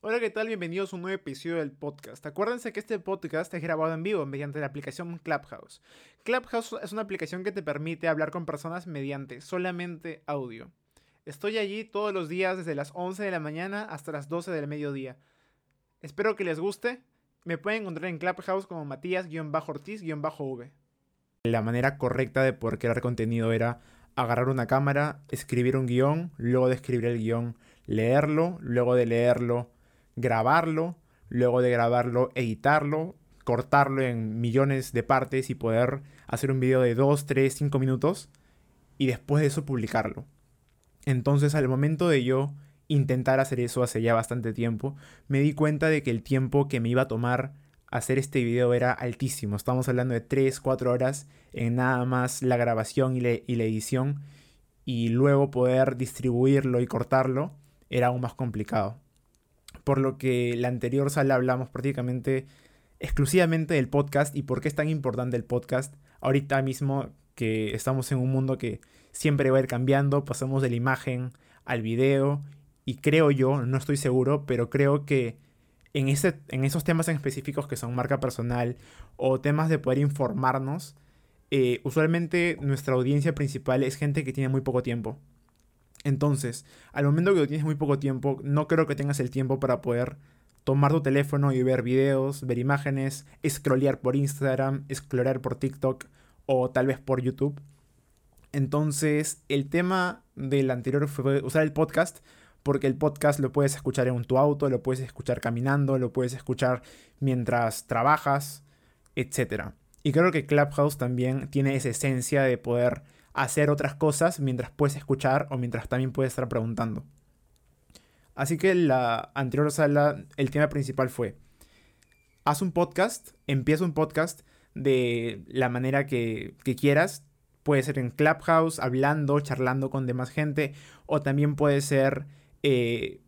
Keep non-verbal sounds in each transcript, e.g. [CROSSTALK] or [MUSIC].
Hola, ¿qué tal? Bienvenidos a un nuevo episodio del podcast. Acuérdense que este podcast es grabado en vivo mediante la aplicación Clubhouse. Clubhouse es una aplicación que te permite hablar con personas mediante solamente audio. Estoy allí todos los días desde las 11 de la mañana hasta las 12 del mediodía. Espero que les guste. Me pueden encontrar en Clubhouse como Matías-Ortiz-V. La manera correcta de poder crear contenido era agarrar una cámara, escribir un guion, luego de escribir el guion, leerlo, luego de leerlo, grabarlo, luego de grabarlo, editarlo, cortarlo en millones de partes y poder hacer un video de 2, 3, 5 minutos y después de eso publicarlo. Entonces al momento de yo intentar hacer eso hace ya bastante tiempo, me di cuenta de que el tiempo que me iba a tomar hacer este video era altísimo. Estamos hablando de 3, 4 horas en nada más la grabación y, y la edición y luego poder distribuirlo y cortarlo era aún más complicado por lo que la anterior sala hablamos prácticamente exclusivamente del podcast y por qué es tan importante el podcast ahorita mismo que estamos en un mundo que siempre va a ir cambiando, pasamos de la imagen al video y creo yo, no estoy seguro, pero creo que en, ese, en esos temas en específicos que son marca personal o temas de poder informarnos, eh, usualmente nuestra audiencia principal es gente que tiene muy poco tiempo. Entonces, al momento que tienes muy poco tiempo, no creo que tengas el tiempo para poder tomar tu teléfono y ver videos, ver imágenes, scrollear por Instagram, scrollear por TikTok o tal vez por YouTube. Entonces, el tema del anterior fue usar el podcast, porque el podcast lo puedes escuchar en tu auto, lo puedes escuchar caminando, lo puedes escuchar mientras trabajas, etc. Y creo que Clubhouse también tiene esa esencia de poder hacer otras cosas mientras puedes escuchar o mientras también puedes estar preguntando. Así que la anterior sala, el tema principal fue, haz un podcast, empieza un podcast de la manera que, quieras. Puede ser en Clubhouse, hablando, charlando con demás gente, o también puede ser eh,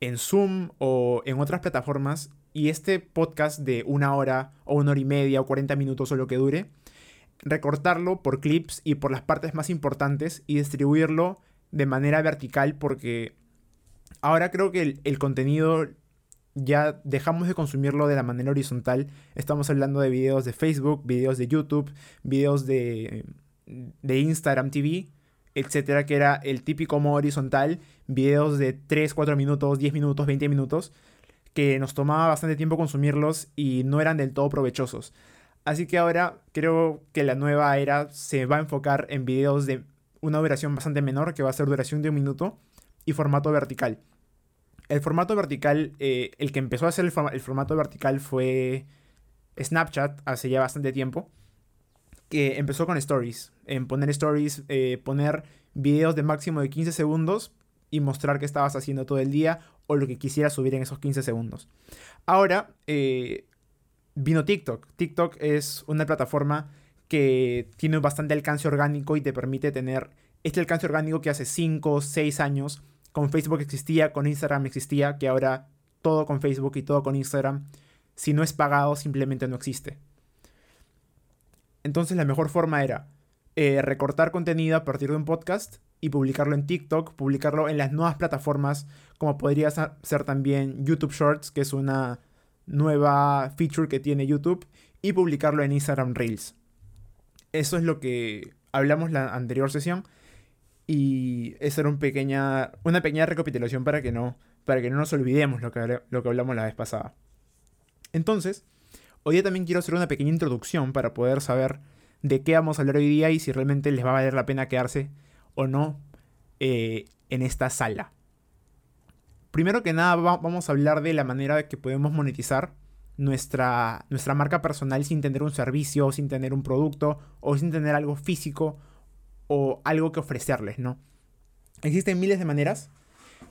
en Zoom o en otras plataformas. Y este podcast de una hora o una hora y media o 40 minutos o lo que dure, recortarlo por clips y por las partes más importantes y distribuirlo de manera vertical porque ahora creo que el, contenido ya dejamos de consumirlo de la manera horizontal. Estamos hablando de videos de Facebook, videos de YouTube, videos de, de Instagram TV, etcétera, que era el típico modo horizontal, videos de 3, 4 minutos, 10 minutos, 20 minutos, que nos tomaba bastante tiempo consumirlos y no eran del todo provechosos. Así que ahora creo que la nueva era se va a enfocar en videos de una duración bastante menor, que va a ser duración de un minuto, y formato vertical. El formato vertical, eh, el que empezó a hacer el, formato vertical fue Snapchat hace ya bastante tiempo, que empezó con stories, en poner stories, eh, poner videos de máximo de 15 segundos y mostrar qué estabas haciendo todo el día o lo que quisieras subir en esos 15 segundos. Ahora, eh, vino TikTok. TikTok es una plataforma que tiene bastante alcance orgánico y te permite tener este alcance orgánico que hace 5 o 6 años con Facebook existía, con Instagram existía, que ahora todo con Facebook y todo con Instagram, si no es pagado simplemente no existe. Entonces la mejor forma era eh, recortar contenido a partir de un podcast y publicarlo en TikTok, publicarlo en las nuevas plataformas como podría ser también YouTube Shorts, que es una nueva feature que tiene YouTube y publicarlo en Instagram Reels. Eso es lo que hablamos la anterior sesión y esa era pequeña, una pequeña recapitulación para que no, para que no nos olvidemos lo que, lo que hablamos la vez pasada. Entonces, hoy día también quiero hacer una pequeña introducción para poder saber de qué vamos a hablar hoy día y si realmente les va a valer la pena quedarse o no eh, en esta sala. Primero que nada vamos a hablar de la manera que podemos monetizar nuestra, nuestra marca personal sin tener un servicio, sin tener un producto o sin tener algo físico o algo que ofrecerles, ¿no? Existen miles de maneras,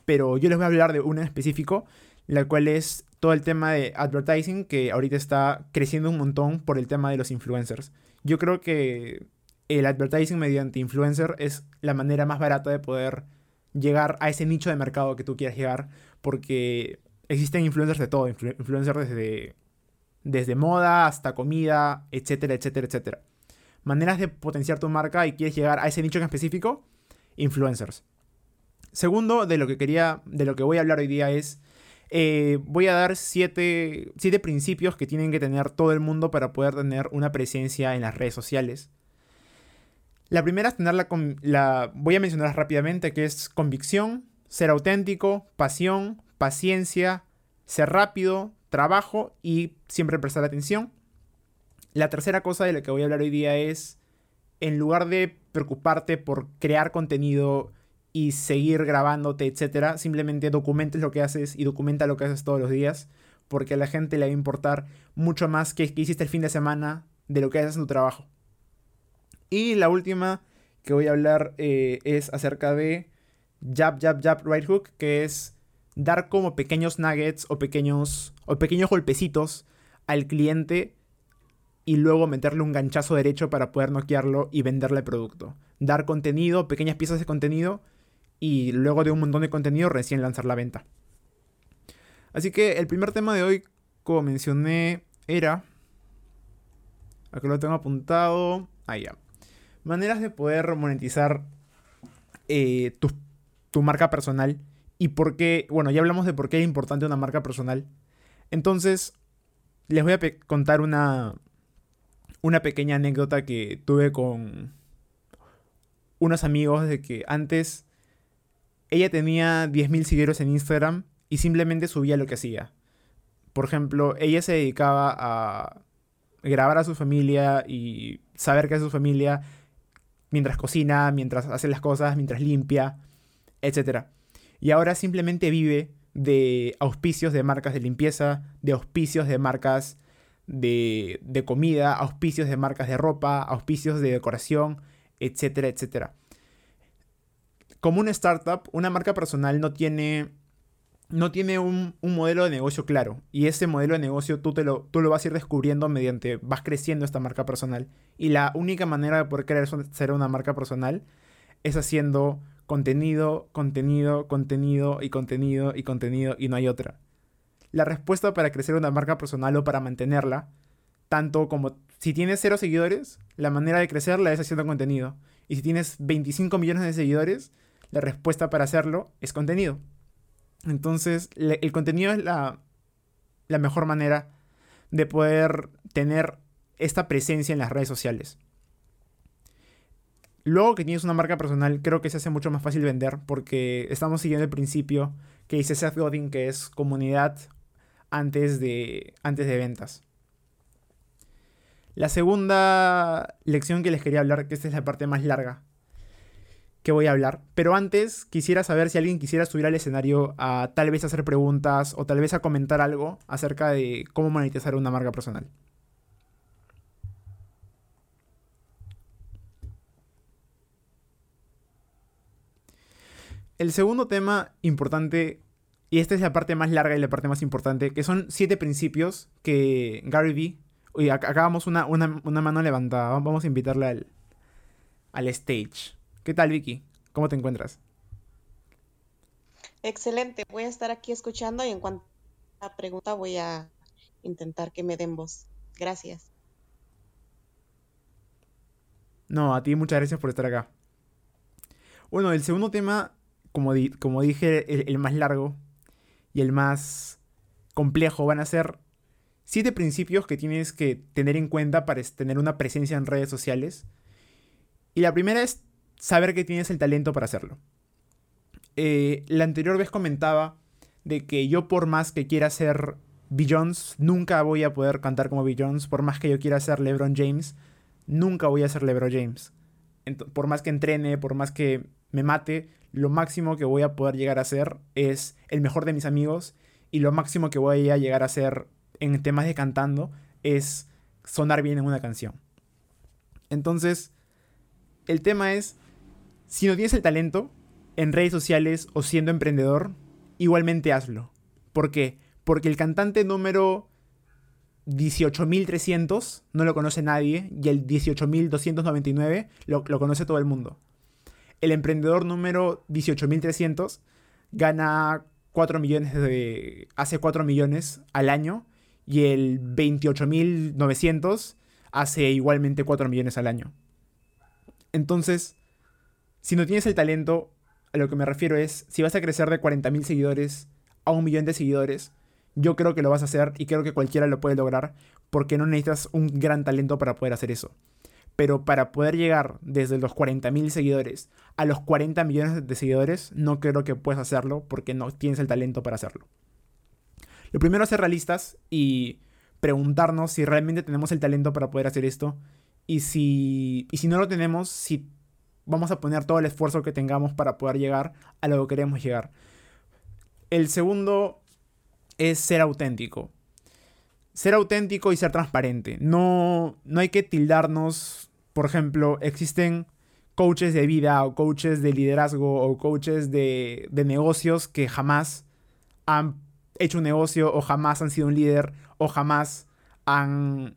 pero yo les voy a hablar de una en específico, la cual es todo el tema de advertising que ahorita está creciendo un montón por el tema de los influencers. Yo creo que el advertising mediante influencer es la manera más barata de poder llegar a ese nicho de mercado que tú quieras llegar, porque existen influencers de todo, influencers desde, desde moda hasta comida, etcétera, etcétera, etcétera. Maneras de potenciar tu marca y quieres llegar a ese nicho en específico, influencers. Segundo, de lo que quería, de lo que voy a hablar hoy día es eh, voy a dar siete, siete principios que tienen que tener todo el mundo para poder tener una presencia en las redes sociales. La primera es tener la, voy a mencionar rápidamente, que es convicción, ser auténtico, pasión, paciencia, ser rápido, trabajo y siempre prestar atención. La tercera cosa de la que voy a hablar hoy día es, en lugar de preocuparte por crear contenido y seguir grabándote, etcétera, simplemente documentes lo que haces y documenta lo que haces todos los días, porque a la gente le va a importar mucho más que, que hiciste el fin de semana de lo que haces en tu trabajo. Y la última que voy a hablar eh, es acerca de jab, jab, jab, right hook, que es dar como pequeños nuggets o pequeños, o pequeños golpecitos al cliente y luego meterle un ganchazo derecho para poder noquearlo y venderle el producto. Dar contenido, pequeñas piezas de contenido y luego de un montón de contenido recién lanzar la venta. Así que el primer tema de hoy, como mencioné, era... Aquí lo tengo apuntado. Ahí ya. Maneras de poder monetizar eh, tu, tu marca personal y por qué, bueno, ya hablamos de por qué es importante una marca personal. Entonces, les voy a contar una, una pequeña anécdota que tuve con unos amigos de que antes ella tenía 10.000 seguidores en Instagram y simplemente subía lo que hacía. Por ejemplo, ella se dedicaba a grabar a su familia y saber qué es su familia mientras cocina, mientras hace las cosas, mientras limpia, etc. Y ahora simplemente vive de auspicios de marcas de limpieza, de auspicios de marcas de, de comida, auspicios de marcas de ropa, auspicios de decoración, etcétera, etcétera. Como una startup, una marca personal no tiene, no tiene un, modelo de negocio claro. Y ese modelo de negocio tú, te lo, tú lo vas a ir descubriendo mediante vas creciendo esta marca personal. Y la única manera de poder crear ser una marca personal es haciendo contenido, contenido, contenido y contenido y contenido y no hay otra la respuesta para crecer una marca personal o para mantenerla, tanto como si tienes cero seguidores, la manera de crecerla es haciendo contenido. Y si tienes 25 millones de seguidores, la respuesta para hacerlo es contenido. Entonces, el contenido es la, la mejor manera de poder tener esta presencia en las redes sociales. Luego que tienes una marca personal, creo que se hace mucho más fácil vender porque estamos siguiendo el principio que dice Seth Godin, que es comunidad antes de, antes de ventas. La segunda lección que les quería hablar, que esta es la parte más larga que voy a hablar. Pero antes quisiera saber si alguien quisiera subir al escenario a tal vez hacer preguntas o tal vez a comentar algo acerca de cómo monetizar una marca personal. El segundo tema importante y esta es la parte más larga y la parte más importante, que son siete principios que Gary Vee... Oye, acabamos una, una, mano levantada. Vamos a invitarle al, al stage. ¿Qué tal, Vicky? ¿Cómo te encuentras? Excelente. Voy a estar aquí escuchando y en cuanto a la pregunta voy a intentar que me den voz. Gracias. No, a ti muchas gracias por estar acá. Bueno, el segundo tema, como, como dije, el, más largo, y el más complejo van a ser siete principios que tienes que tener en cuenta para tener una presencia en redes sociales. Y la primera es saber que tienes el talento para hacerlo. Eh, la anterior vez comentaba de que yo por más que quiera ser Jones, nunca voy a poder cantar como Jones. Por más que yo quiera ser LeBron James, nunca voy a ser LeBron James. por más que entrene, por más que me mate, lo máximo que voy a poder llegar a ser es el mejor de mis amigos y lo máximo que voy a llegar a ser en temas de cantando es sonar bien en una canción. Entonces, el tema es, si no tienes el talento en redes sociales o siendo emprendedor, igualmente hazlo. ¿Por qué? Porque el cantante número 18.300 no lo conoce nadie y el 18.299 lo, conoce todo el mundo el emprendedor número 18.300 gana 4 millones de... hace 4 millones al año y el 28.900 hace igualmente 4 millones al año. Entonces, si no tienes el talento, a lo que me refiero es, si vas a crecer de 40.000 seguidores a un millón de seguidores, yo creo que lo vas a hacer y creo que cualquiera lo puede lograr porque no necesitas un gran talento para poder hacer eso. Pero para poder llegar desde los 40.000 seguidores a los 40 millones de seguidores, no creo que puedas hacerlo porque no tienes el talento para hacerlo. Lo primero es ser realistas y preguntarnos si realmente tenemos el talento para poder hacer esto y si, y si no lo tenemos, si vamos a poner todo el esfuerzo que tengamos para poder llegar a lo que queremos llegar. El segundo es ser auténtico. Ser auténtico y ser transparente. No, no hay que tildarnos. Por ejemplo, existen coaches de vida o coaches de liderazgo o coaches de, de negocios que jamás han hecho un negocio o jamás han sido un líder o jamás han,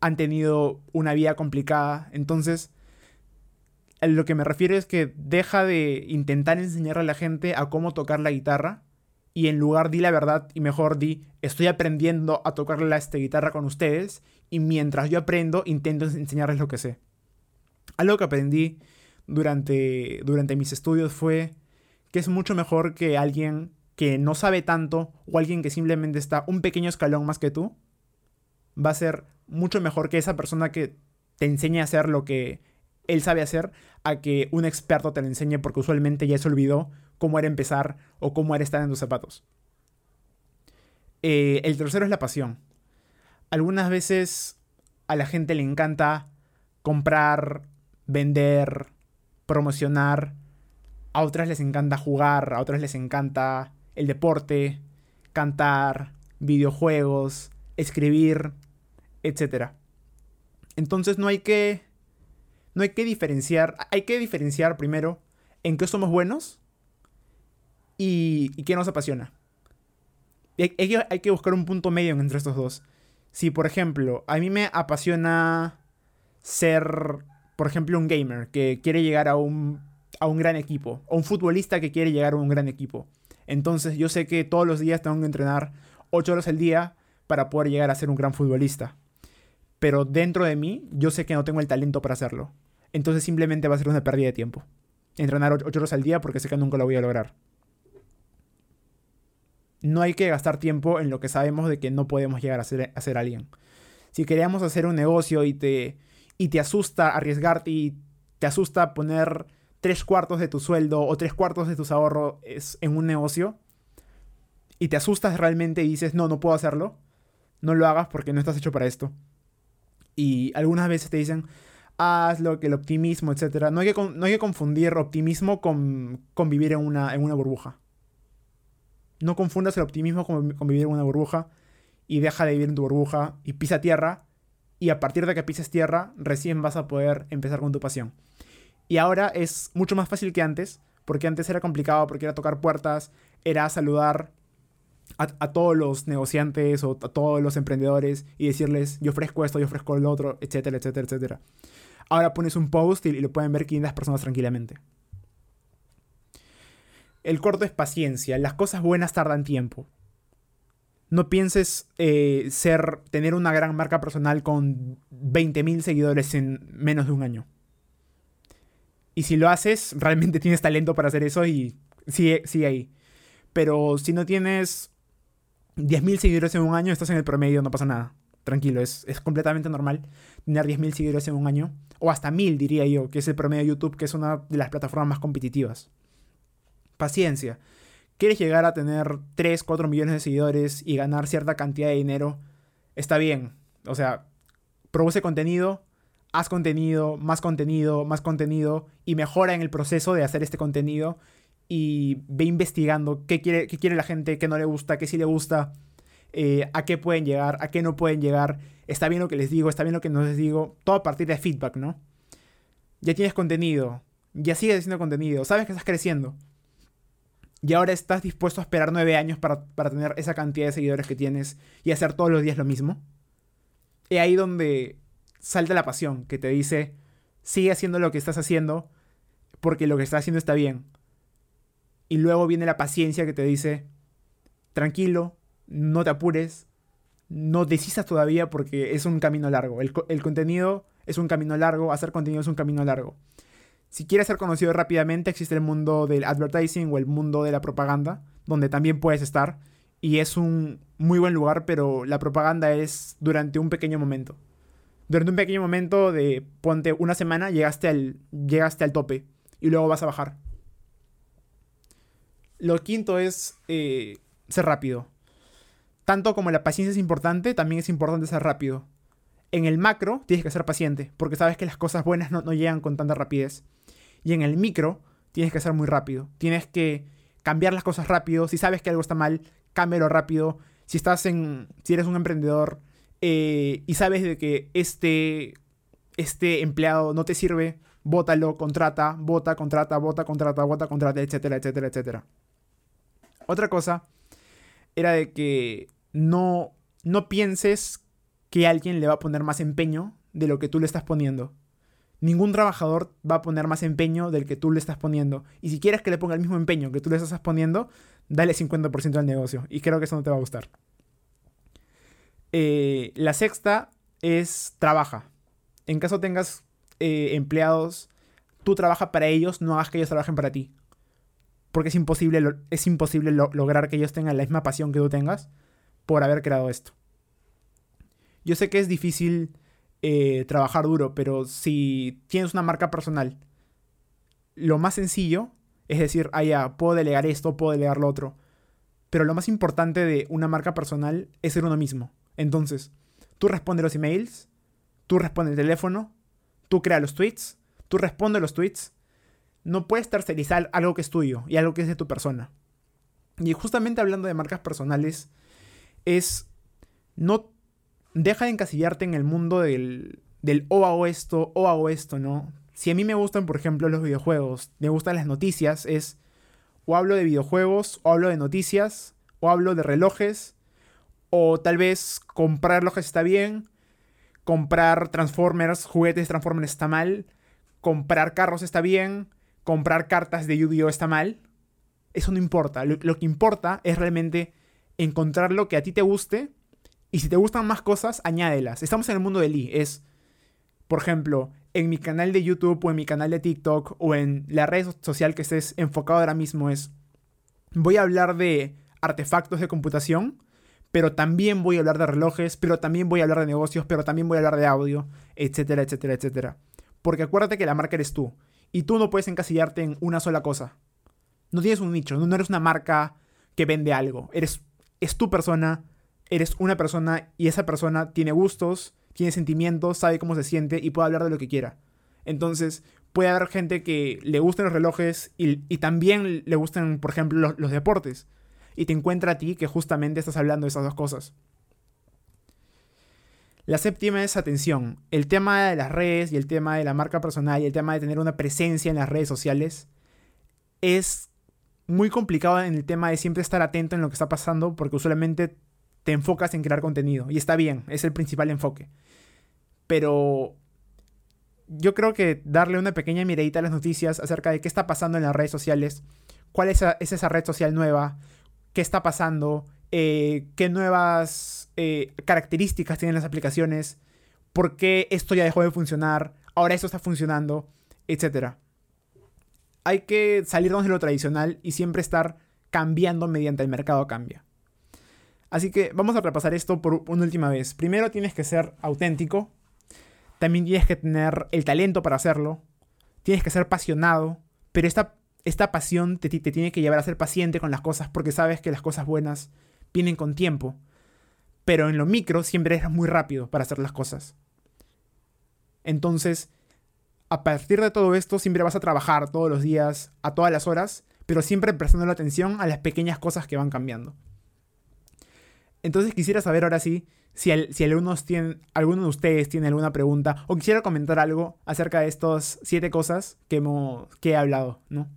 han tenido una vida complicada. Entonces, lo que me refiero es que deja de intentar enseñarle a la gente a cómo tocar la guitarra y en lugar di la verdad y mejor di estoy aprendiendo a tocar la esta guitarra con ustedes y mientras yo aprendo intento enseñarles lo que sé. Algo que aprendí durante, durante mis estudios fue que es mucho mejor que alguien que no sabe tanto o alguien que simplemente está un pequeño escalón más que tú va a ser mucho mejor que esa persona que te enseñe a hacer lo que él sabe hacer a que un experto te lo enseñe porque usualmente ya se olvidó cómo era empezar o cómo era estar en tus zapatos. Eh, el tercero es la pasión. Algunas veces a la gente le encanta comprar, vender, promocionar. A otras les encanta jugar, a otras les encanta el deporte, cantar, videojuegos, escribir, etc. Entonces no hay que no hay que diferenciar, hay que diferenciar primero en qué somos buenos y, qué nos apasiona. hay, hay, que buscar un punto medio entre estos dos. Si, por ejemplo, a mí me apasiona ser, por ejemplo, un gamer que quiere llegar a un, a un gran equipo, o un futbolista que quiere llegar a un gran equipo. Entonces yo sé que todos los días tengo que entrenar 8 horas al día para poder llegar a ser un gran futbolista pero dentro de mí yo sé que no tengo el talento para hacerlo. Entonces simplemente va a ser una pérdida de tiempo. Entrenar 8 horas al día porque sé que nunca lo voy a lograr. No hay que gastar tiempo en lo que sabemos de que no podemos llegar a ser, a alguien. Si queríamos hacer un negocio y te, y te asusta arriesgarte y te asusta poner tres cuartos de tu sueldo o tres cuartos de tus ahorros en un negocio y te asustas realmente y dices, no, no puedo hacerlo, no lo hagas porque no estás hecho para esto. Y algunas veces te dicen, hazlo, que el optimismo, etc. No hay que, no hay que confundir optimismo con, vivir en una, en una burbuja. No confundas el optimismo con, vivir en una burbuja y deja de vivir en tu burbuja y pisa tierra. Y a partir de que pises tierra, recién vas a poder empezar con tu pasión. Y ahora es mucho más fácil que antes, porque antes era complicado, porque era tocar puertas, era saludar a, todos los negociantes o a todos los emprendedores y decirles, yo ofrezco esto, yo ofrezco lo otro, etcétera, etcétera, etcétera. Ahora pones un post y, lo pueden ver 500 personas tranquilamente. El corto es paciencia. Las cosas buenas tardan tiempo. No pienses eh, ser, tener una gran marca personal con 20.000 seguidores en menos de un año. Y si lo haces, [LAUGHS] realmente tienes talento para hacer eso y sigue, sigue ahí. Pero si no tienes 10.000 seguidores en un año, estás en el promedio, no pasa nada. Tranquilo, es, es completamente normal tener 10.000 seguidores en un año. O hasta 1.000, diría yo, que es el promedio de YouTube, que es una de las plataformas más competitivas. Paciencia. ¿Quieres llegar a tener 3, 4 millones de seguidores y ganar cierta cantidad de dinero? Está bien. O sea, produce contenido, haz contenido, más contenido, más contenido y mejora en el proceso de hacer este contenido y ve investigando qué quiere, qué quiere la gente, qué no le gusta, qué sí le gusta, eh, a qué pueden llegar, a qué no pueden llegar. Está bien lo que les digo, está bien lo que no les digo. Todo a partir de feedback, ¿no? Ya tienes contenido, ya sigues haciendo contenido, sabes que estás creciendo. Y ahora estás dispuesto a esperar nueve años para, para tener esa cantidad de seguidores que tienes y hacer todos los días lo mismo. Y ahí donde salta la pasión, que te dice, sigue haciendo lo que estás haciendo porque lo que estás haciendo está bien y luego viene la paciencia que te dice, tranquilo, no te apures, no desistas todavía porque es un camino largo. El, contenido es un camino largo, hacer contenido es un camino largo. Si quieres ser conocido rápidamente, existe el mundo del advertising o el mundo de la propaganda, donde también puedes estar. Y es un muy buen lugar, pero la propaganda es durante un pequeño momento. Durante un pequeño momento de, ponte, una semana, llegaste al, llegaste al tope y luego vas a bajar. Lo quinto es eh, ser rápido. Tanto como la paciencia es importante, también es importante ser rápido. En el macro tienes que ser paciente, porque sabes que las cosas buenas no, llegan con tanta rapidez. Y en el micro tienes que ser muy rápido. Tienes que cambiar las cosas rápido. Si sabes que algo está mal, cámbialo rápido. Si estás en. Si eres un emprendedor eh, y sabes de que este. Este empleado no te sirve, bótalo, contrata, bota, contrata, bota, contrata, bota, contrata, etcétera, etcétera, etcétera. Otra cosa era de que no, no pienses que alguien le va a poner más empeño de lo que tú le estás poniendo. Ningún trabajador va a poner más empeño del que tú le estás poniendo. Y si quieres que le ponga el mismo empeño que tú le estás poniendo, dale 50% al negocio. Y creo que eso no te va a gustar. Eh, la sexta es trabaja. En caso tengas eh, empleados, tú trabajas para ellos, no hagas que ellos trabajen para ti porque es imposible, es imposible lograr que ellos tengan la misma pasión que tú tengas por haber creado esto. Yo sé que es difícil eh, trabajar duro, pero si tienes una marca personal, lo más sencillo es decir, ah, ya, puedo delegar esto, puedo delegar lo otro. Pero lo más importante de una marca personal es ser uno mismo. Entonces, tú respondes los emails, tú respondes el teléfono, tú creas los tweets, tú respondes los tweets, no puedes tercerizar algo que es tuyo y algo que es de tu persona. Y justamente hablando de marcas personales, es no deja de encasillarte en el mundo del, del o hago esto, o hago esto, ¿no? Si a mí me gustan, por ejemplo, los videojuegos, me gustan las noticias, es o hablo de videojuegos, o hablo de noticias, o hablo de relojes, o tal vez comprar relojes está bien, comprar Transformers, juguetes Transformers está mal, comprar carros está bien, comprar cartas de Yu-Gi-Oh está mal. Eso no importa. Lo, que importa es realmente encontrar lo que a ti te guste. Y si te gustan más cosas, añádelas. Estamos en el mundo de Lee. Es, por ejemplo, en mi canal de YouTube o en mi canal de TikTok o en la red social que estés enfocado ahora mismo es, voy a hablar de artefactos de computación, pero también voy a hablar de relojes, pero también voy a hablar de negocios, pero también voy a hablar de audio, etcétera, etcétera, etcétera. Porque acuérdate que la marca eres tú. Y tú no puedes encasillarte en una sola cosa. No tienes un nicho, no eres una marca que vende algo. Eres, es tu persona, eres una persona y esa persona tiene gustos, tiene sentimientos, sabe cómo se siente y puede hablar de lo que quiera. Entonces, puede haber gente que le gusten los relojes y, también le gusten, por ejemplo, los, los, deportes. Y te encuentra a ti que justamente estás hablando de esas dos cosas. La séptima es atención. El tema de las redes y el tema de la marca personal y el tema de tener una presencia en las redes sociales es muy complicado en el tema de siempre estar atento en lo que está pasando porque usualmente te enfocas en crear contenido y está bien, es el principal enfoque. Pero yo creo que darle una pequeña miradita a las noticias acerca de qué está pasando en las redes sociales, cuál es, esa red social nueva, qué está pasando, eh, qué nuevas eh, características tienen las aplicaciones, por qué esto ya dejó de funcionar, ahora esto está funcionando, etc. Hay que salirnos de lo tradicional y siempre estar cambiando mediante el mercado cambia. Así que vamos a repasar esto por una última vez. Primero tienes que ser auténtico, también tienes que tener el talento para hacerlo, tienes que ser apasionado, pero esta, esta pasión te, te tiene que llevar a ser paciente con las cosas porque sabes que las cosas buenas vienen con tiempo. Pero en lo micro siempre eres muy rápido para hacer las cosas. Entonces, a partir de todo esto, siempre vas a trabajar todos los días, a todas las horas, pero siempre prestando la atención a las pequeñas cosas que van cambiando. Entonces quisiera saber ahora sí si, algunos tienen, alguno de ustedes tiene alguna pregunta o quisiera comentar algo acerca de estas siete cosas que, hemos, que he hablado, ¿no?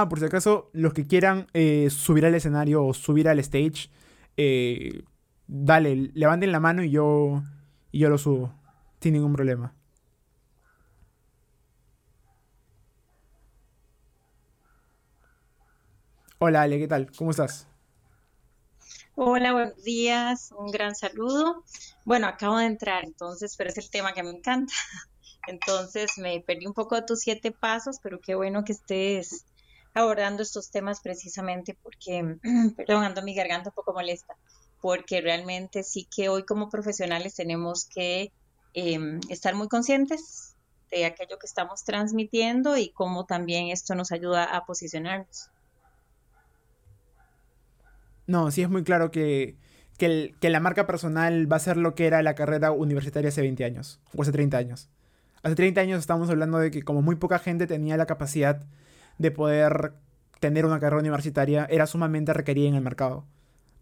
Ah, por si acaso, los que quieran eh, subir al escenario o subir al stage, eh, dale, levanten la mano y yo, yo lo subo, sin ningún problema. Hola Ale, ¿qué tal? ¿Cómo estás? Hola, buenos días, un gran saludo. Bueno, acabo de entrar, entonces, pero es el tema que me encanta. [LAUGHS] Entonces, me perdí un poco de tus siete pasos, pero qué bueno que estés abordando estos temas precisamente porque, [CLEARS THROAT] perdón, ando mi garganta un poco molesta, porque realmente sí que hoy como profesionales tenemos que em, estar muy conscientes de aquello que estamos transmitiendo y cómo también esto nos ayuda a posicionarnos. No, sí es muy claro que, que, la marca personal va a ser lo que era la carrera universitaria hace 20 años o hace 30 años. Hace 30 años estábamos hablando de que como muy poca gente tenía la capacidad de poder tener una carrera universitaria, era sumamente requerida en el mercado.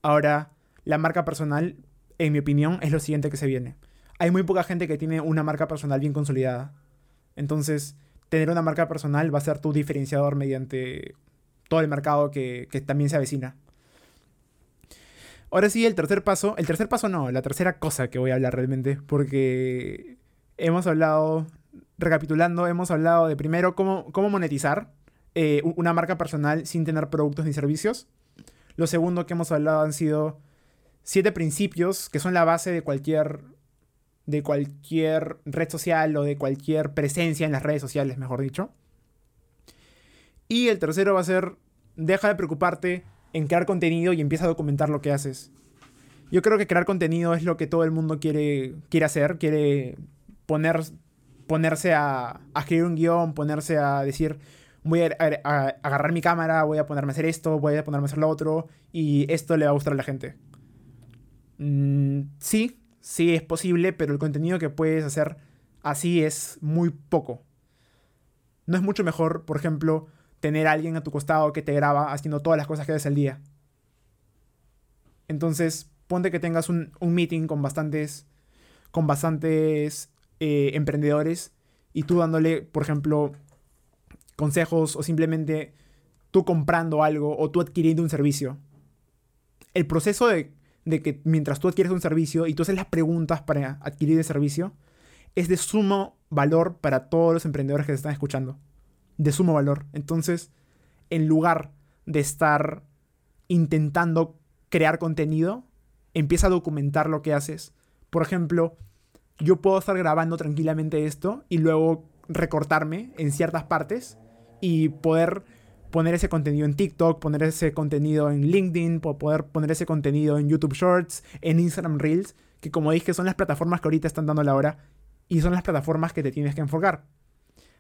Ahora, la marca personal, en mi opinión, es lo siguiente que se viene. Hay muy poca gente que tiene una marca personal bien consolidada. Entonces, tener una marca personal va a ser tu diferenciador mediante todo el mercado que, que también se avecina. Ahora sí, el tercer paso. El tercer paso no, la tercera cosa que voy a hablar realmente. Porque hemos hablado, recapitulando, hemos hablado de primero cómo, cómo monetizar eh, una marca personal sin tener productos ni servicios. Lo segundo que hemos hablado han sido siete principios que son la base de cualquier de cualquier red social o de cualquier presencia en las redes sociales, mejor dicho. Y el tercero va a ser, deja de preocuparte en crear contenido y empieza a documentar lo que haces. Yo creo que crear contenido es lo que todo el mundo quiere, quiere hacer, quiere poner, ponerse a, a escribir un guion, ponerse a decir, voy a, agarrar mi cámara, voy a ponerme a hacer esto, voy a ponerme a hacer lo otro, y esto le va a gustar a la gente. Mm, sí, sí es posible, pero el contenido que puedes hacer así es muy poco. No es mucho mejor, por ejemplo, tener a alguien a tu costado que te graba haciendo todas las cosas que haces el día. Entonces, ponte que tengas un, meeting con bastantes, con bastantes eh, emprendedores y tú dándole, por ejemplo, consejos o simplemente tú comprando algo o tú adquiriendo un servicio. El proceso de, de que mientras tú adquieres un servicio y tú haces las preguntas para adquirir el servicio es de sumo valor para todos los emprendedores que se están escuchando de sumo valor. Entonces, en lugar de estar intentando crear contenido, empieza a documentar lo que haces. Por ejemplo, yo puedo estar grabando tranquilamente esto y luego recortarme en ciertas partes y poder poner ese contenido en TikTok, poner ese contenido en LinkedIn, poder poner ese contenido en YouTube Shorts, en Instagram Reels, que como dije son las plataformas que ahorita están dando la hora y son las plataformas que te tienes que enfocar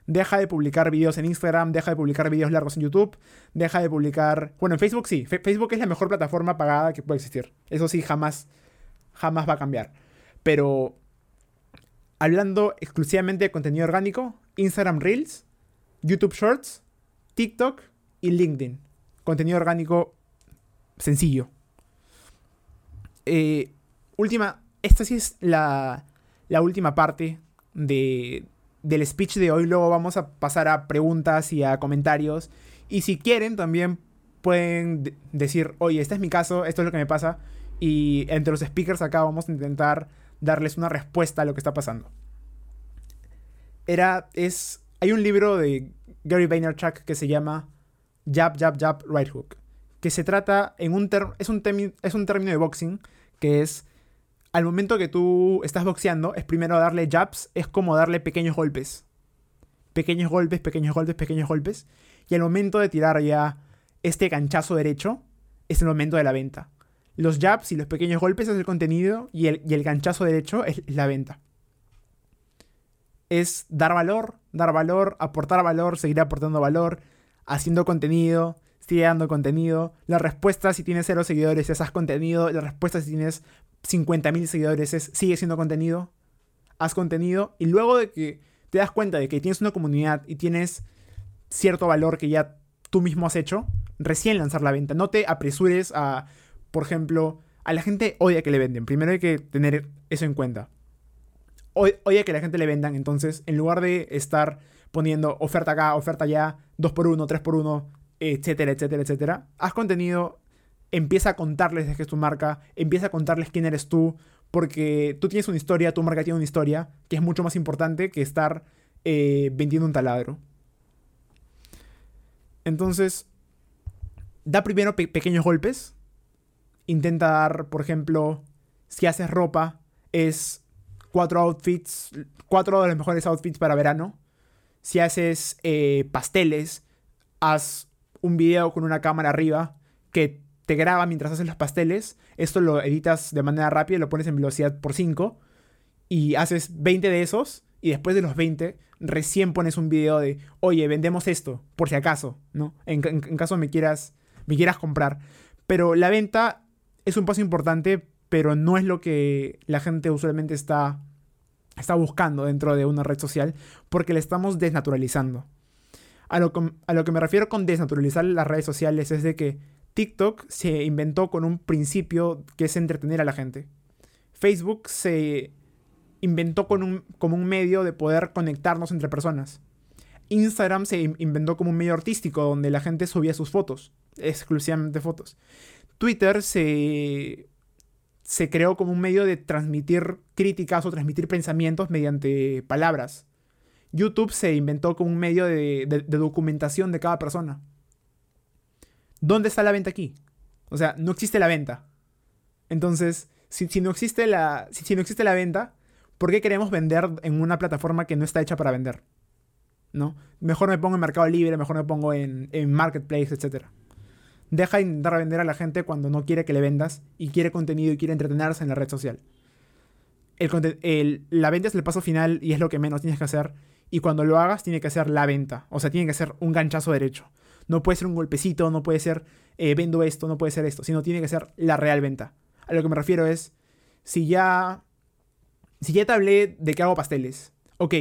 deja de publicar vídeos en Instagram, deja de publicar vídeos largos en YouTube, deja de publicar... Bueno, en Facebook sí, Facebook es la mejor plataforma pagada que puede existir. Eso sí, jamás, jamás va a cambiar. Pero hablando exclusivamente de contenido orgánico, Instagram Reels, YouTube Shorts, TikTok y LinkedIn. Contenido orgánico sencillo. Eh, última, esta sí es la, la última parte de, del speech de hoy luego vamos a pasar a preguntas y a comentarios. Y si quieren también pueden decir, oye, este es mi caso, esto es lo que me pasa. Y entre los speakers acá vamos a intentar darles una respuesta a lo que está pasando. Era, es, hay un libro de Gary Vaynerchuk que se llama Jab, Jab, Jab, Right Hook. Que se trata en un, es un, es un término de boxing que es al momento que tú estás boxeando, es primero darle jabs, es como darle pequeños golpes. Pequeños golpes, pequeños golpes, pequeños golpes. Y al momento de tirar ya este ganchazo derecho, es el momento de la venta. Los jabs y los pequeños golpes es el contenido y el, y el ganchazo derecho es la venta. Es dar valor, dar valor, aportar valor, seguir aportando valor, haciendo contenido, sigue dando contenido. La respuesta si tienes cero seguidores es haz contenido. La respuesta si tienes 50.000 seguidores es sigue siendo contenido. Haz contenido. Y luego de que te das cuenta de que tienes una comunidad y tienes cierto valor que ya tú mismo has hecho, recién lanzar la venta. No te apresures a, por ejemplo, a la gente odia que le venden. Primero hay que tener eso en cuenta. Odia que la gente le vendan. Entonces, en lugar de estar poniendo oferta acá, oferta allá, 2x1, 3x1, etcétera, etcétera, etcétera. Haz contenido, empieza a contarles de qué es tu marca, empieza a contarles quién eres tú, porque tú tienes una historia, tu marca tiene una historia, que es mucho más importante que estar eh, vendiendo un taladro. Entonces, da primero pequeños golpes intenta dar, por ejemplo, si haces ropa, es cuatro outfits, cuatro de los mejores outfits para verano. Si haces eh, pasteles, haz un video con una cámara arriba que te graba mientras haces los pasteles. Esto lo editas de manera rápida, lo pones en velocidad por 5 y haces 20 de esos y después de los 20 recién pones un video de, oye, vendemos esto, por si acaso, ¿no? En, caso me quieras, me quieras comprar. Pero la venta es un paso importante, pero no es lo que la gente usualmente está, está buscando dentro de una red social, porque la estamos desnaturalizando. A lo, a lo que me refiero con desnaturalizar las redes sociales es de que TikTok se inventó con un principio que es entretener a la gente. Facebook se inventó con un, como un medio de poder conectarnos entre personas. Instagram se inventó como un medio artístico donde la gente subía sus fotos, exclusivamente fotos. Twitter se, se creó como un medio de transmitir críticas o transmitir pensamientos mediante palabras. YouTube se inventó como un medio de, documentación de cada persona. ¿Dónde está la venta aquí? O sea, no existe la venta. Entonces, si, no, existe la, si no existe la venta, ¿por qué queremos vender en una plataforma que no está hecha para vender? ¿No? Mejor me pongo en Mercado Libre, mejor me pongo en, Marketplace, etc. Deja de intentar vender a la gente cuando no quiere que le vendas y quiere contenido y quiere entretenerse en la red social. la venta es el paso final y es lo que menos tienes que hacer. Y cuando lo hagas, tiene que ser la venta. O sea, tiene que ser un ganchazo derecho. No puede ser un golpecito, no puede ser eh, vendo esto, no puede ser esto, sino tiene que ser la real venta. A lo que me refiero es, si ya si ya te hablé de que hago pasteles, ok,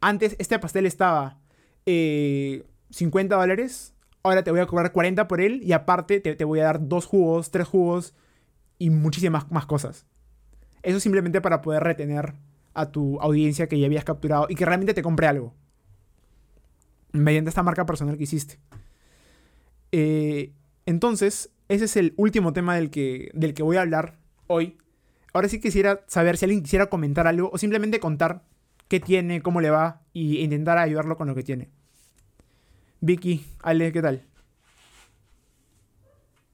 antes este pastel estaba 50 eh, dólares, ahora te voy a cobrar 40 por él y aparte te, voy a dar dos jugos, tres jugos y muchísimas más cosas. Eso simplemente para poder retener a tu audiencia que ya habías capturado y que realmente te compre algo. Mediante esta marca personal que hiciste. Eh, entonces, ese es el último tema del que, del que voy a hablar hoy. Ahora sí quisiera saber si alguien quisiera comentar algo o simplemente contar qué tiene, cómo le va y intentar ayudarlo con lo que tiene. Vicky, Ale, ¿qué tal?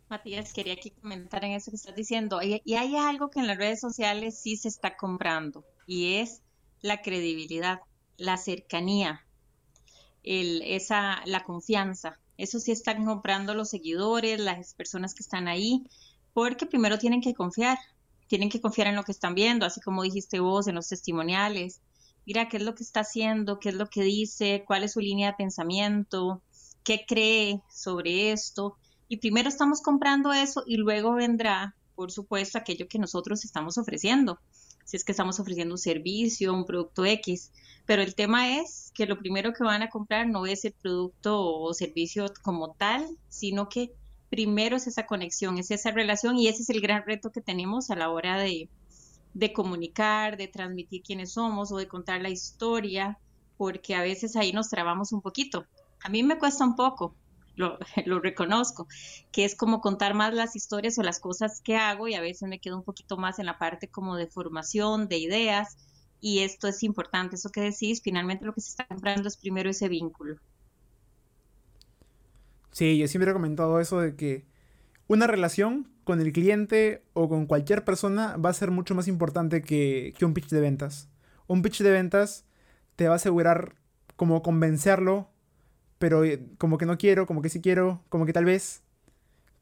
Matías, quería aquí comentar en eso que estás diciendo. Y, hay algo que en las redes sociales sí se está comprando y es la credibilidad, la cercanía, el, esa, la confianza. Eso sí están comprando los seguidores, las personas que están ahí, porque primero tienen que confiar tienen que confiar en lo que están viendo, así como dijiste vos en los testimoniales. Mira qué es lo que está haciendo, qué es lo que dice, cuál es su línea de pensamiento, qué cree sobre esto. Y primero estamos comprando eso y luego vendrá, por supuesto, aquello que nosotros estamos ofreciendo. Si es que estamos ofreciendo un servicio, un producto X. Pero el tema es que lo primero que van a comprar no es el producto o servicio como tal, sino que primero es esa conexión, es esa relación y ese es el gran reto que tenemos a la hora de, comunicar, de transmitir quiénes somos o de contar la historia, porque a veces ahí nos trabamos un poquito. A mí me cuesta un poco, lo, [LAUGHS] lo, reconozco, que es como contar más las historias o las cosas que hago y a veces me quedo un poquito más en la parte como de formación, de ideas, y esto es importante, eso que decís, finalmente lo que se está comprando es primero ese vínculo. Sí, yo siempre he comentado eso de que una relación con el cliente o con cualquier persona va a ser mucho más importante que, un pitch de ventas. Un pitch de ventas te va a asegurar como convencerlo, pero eh, como que no quiero, como que sí quiero, como que tal vez.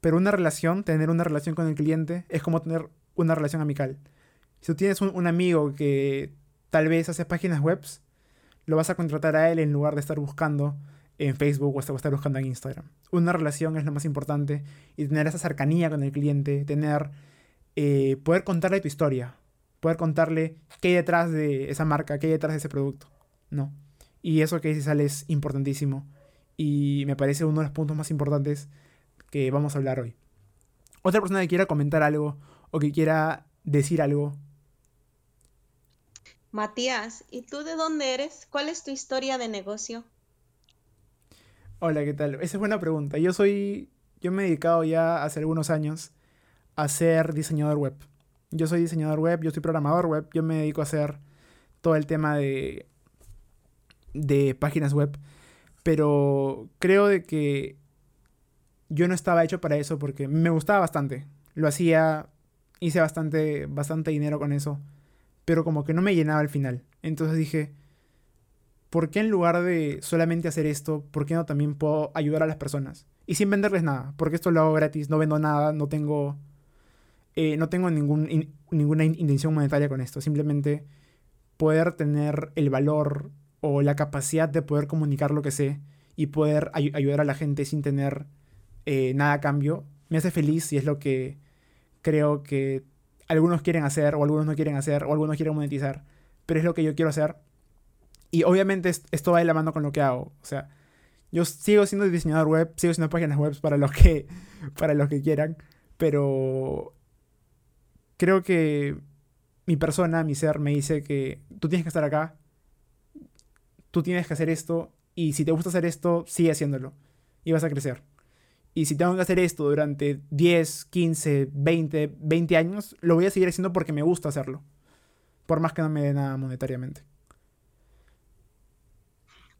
Pero una relación, tener una relación con el cliente, es como tener una relación amical. Si tú tienes un, un amigo que tal vez hace páginas web, lo vas a contratar a él en lugar de estar buscando en Facebook o estar buscando en Instagram. Una relación es lo más importante y tener esa cercanía con el cliente, tener, eh, poder contarle tu historia, poder contarle qué hay detrás de esa marca, qué hay detrás de ese producto, ¿no? Y eso que dice es importantísimo y me parece uno de los puntos más importantes que vamos a hablar hoy. Otra persona que quiera comentar algo o que quiera decir algo. Matías, ¿y tú de dónde eres? ¿Cuál es tu historia de negocio? Hola, ¿qué tal? Esa es buena pregunta. Yo soy, yo me he dedicado ya hace algunos años a ser diseñador web. Yo soy diseñador web, yo soy programador web, yo me dedico a hacer todo el tema de, de páginas web. Pero creo de que yo no estaba hecho para eso porque me gustaba bastante. lo hacía, hice bastante, bastante dinero con eso, pero como que no me llenaba al final. Entonces dije, ¿por qué en lugar de solamente hacer esto, por qué no también puedo ayudar a las personas? Y sin venderles nada, porque esto lo hago gratis, no vendo nada, no tengo, eh, no tengo ninguna intención monetaria con esto, simplemente poder tener el valor o la capacidad de poder comunicar lo que sé y poder ayudar a la gente sin tener eh, nada a cambio, me hace feliz y es lo que creo que algunos quieren hacer o algunos no quieren hacer o algunos quieren monetizar, pero es lo que yo quiero hacer. Y obviamente esto va de la mano con lo que hago. O sea, yo sigo siendo diseñador web, sigo haciendo páginas web para los que, [LAUGHS] para los que quieran, pero creo que mi persona, mi ser, me dice que tú tienes que estar acá, tú tienes que hacer esto, y si te gusta hacer esto, sigue haciéndolo, y vas a crecer. Y si tengo que hacer esto durante 10, 15, 20, 20 años, lo voy a seguir haciendo porque me gusta hacerlo. Por más que no me dé nada monetariamente.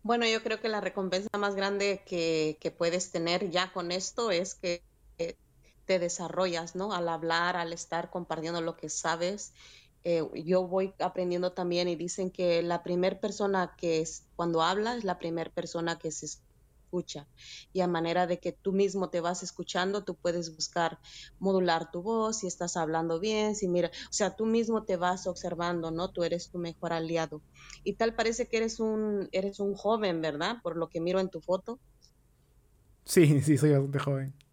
Bueno, yo creo que la recompensa más grande que, puedes tener ya con esto es que te desarrollas, ¿no? Al hablar, al estar compartiendo lo que sabes. Eh, yo voy aprendiendo también y dicen que la primera persona que es, cuando habla es la primera persona que se Y a manera de que tú mismo te vas escuchando, tú puedes buscar modular tu voz, si estás hablando bien, si mira, o sea, tú mismo te vas observando, ¿no? Tú eres tu mejor aliado. Y tal parece que eres un, eres un joven, ¿verdad? Por lo que miro en tu foto. Sí, [LAUGHS] sí, soy bastante joven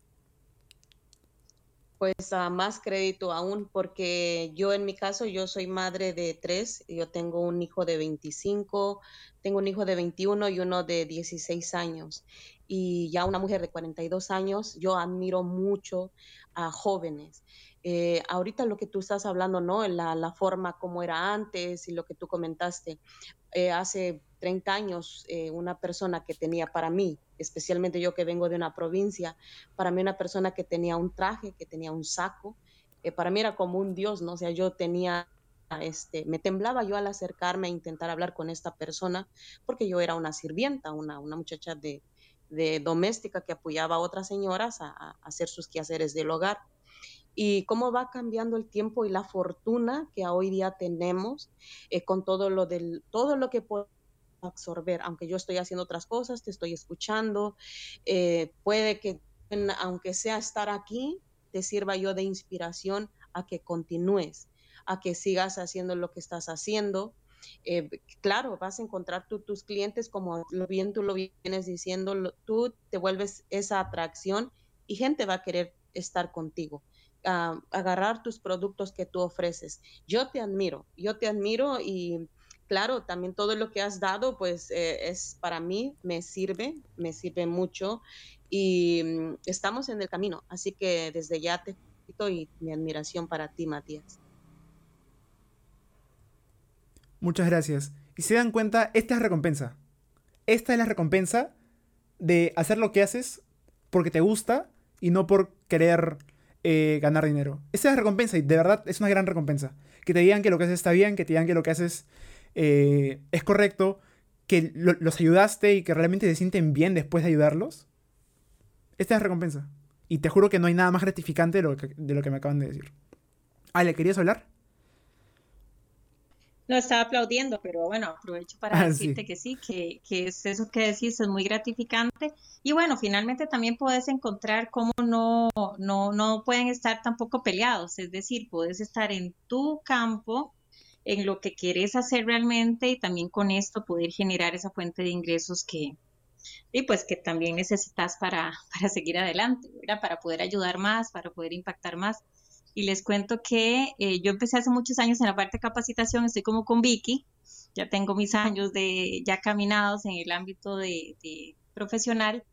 pues a más crédito aún, porque yo en mi caso, yo soy madre de tres, yo tengo un hijo de 25, tengo un hijo de 21 y uno de 16 años. Y ya una mujer de 42 años, yo admiro mucho a jóvenes. Eh, ahorita lo que tú estás hablando, ¿no? La, la, forma como era antes y lo que tú comentaste, eh, hace 30 años, eh, una persona que tenía para mí especialmente yo que vengo de una provincia, para mí una persona que tenía un traje, que tenía un saco, eh, para mí era como un dios, ¿no? O sea, yo tenía, este, me temblaba yo al acercarme a intentar hablar con esta persona, porque yo era una sirvienta, una, una muchacha de, de doméstica que apoyaba a otras señoras a, hacer sus quehaceres del hogar y cómo va cambiando el tiempo y la fortuna que hoy día tenemos eh, con todo lo del todo lo que absorber, aunque yo estoy haciendo otras cosas, te estoy escuchando, eh, puede que, aunque sea estar aquí, te sirva yo de inspiración a que continúes, a que sigas haciendo lo que estás haciendo. Eh, claro, vas a encontrar tú, tus clientes, como bien tú lo vienes diciendo, tú te vuelves esa atracción y gente va a querer estar contigo. Ah, agarrar tus productos que tú ofreces. Yo te admiro, yo te admiro y claro, también todo lo que has dado, pues eh, es para mí, me sirve, me sirve mucho y mm, estamos en el camino. Así que desde ya te y mi admiración para ti, Matías. Muchas gracias. Y se dan cuenta, esta es recompensa. Esta es la recompensa de hacer lo que haces porque te gusta y no por querer eh, ganar dinero. Esa es la recompensa y de verdad es una gran recompensa. Que te digan que lo que haces está bien, que te digan que lo que haces eh, es correcto, que los ayudaste y que realmente se sienten bien después de ayudarlos, esta es la recompensa. Y te juro que no hay nada más gratificante de lo que, de lo que me acaban de decir. Ale, ¿querías hablar? No, estaba aplaudiendo, pero bueno, aprovecho para ah, decirte que sí, que, que, es eso que decís, es muy gratificante. Y bueno, finalmente también puedes encontrar cómo no, no, no pueden estar tampoco peleados, es decir, puedes estar en tu campo en lo que quieres hacer realmente y también con esto poder generar esa fuente de ingresos que, y pues que también necesitas para, [LAUGHS] para seguir adelante, ¿verdad? Para poder ayudar más, para poder impactar más. Y les cuento que eh, yo empecé hace muchos años en la parte de capacitación, estoy como con Vicky, ya tengo mis años de ya caminados en el ámbito de profesional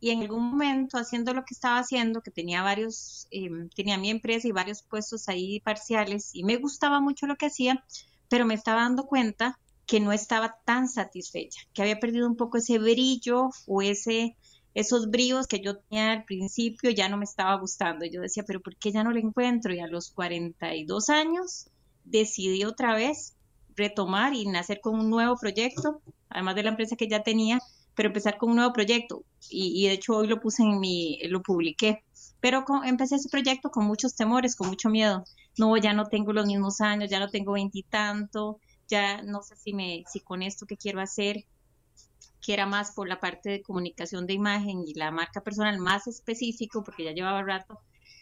y en algún momento haciendo lo que estaba haciendo, que tenía varios, em, tenía mi empresa y varios puestos ahí parciales y me gustaba mucho lo que hacía, pero me estaba dando cuenta que no estaba tan satisfecha, que había perdido un poco ese brillo o ese, esos brillos que yo tenía al principio ya no me estaba gustando. Yo decía, pero ¿por qué ya no lo encuentro? Y a los 42 años decidí otra vez retomar y nacer con un nuevo proyecto, además de la empresa que ya tenía, pero empezar con un nuevo proyecto. Y, de hecho hoy lo puse en mi, lo publiqué. Pero empecé ese proyecto con muchos temores, con mucho miedo. No, ya no tengo los mismos años, ya no tengo veintitanto, ya no sé si, me, si con esto que quiero hacer, que era más por la parte de comunicación de imagen y la marca personal más específico, porque ya llevaba rato.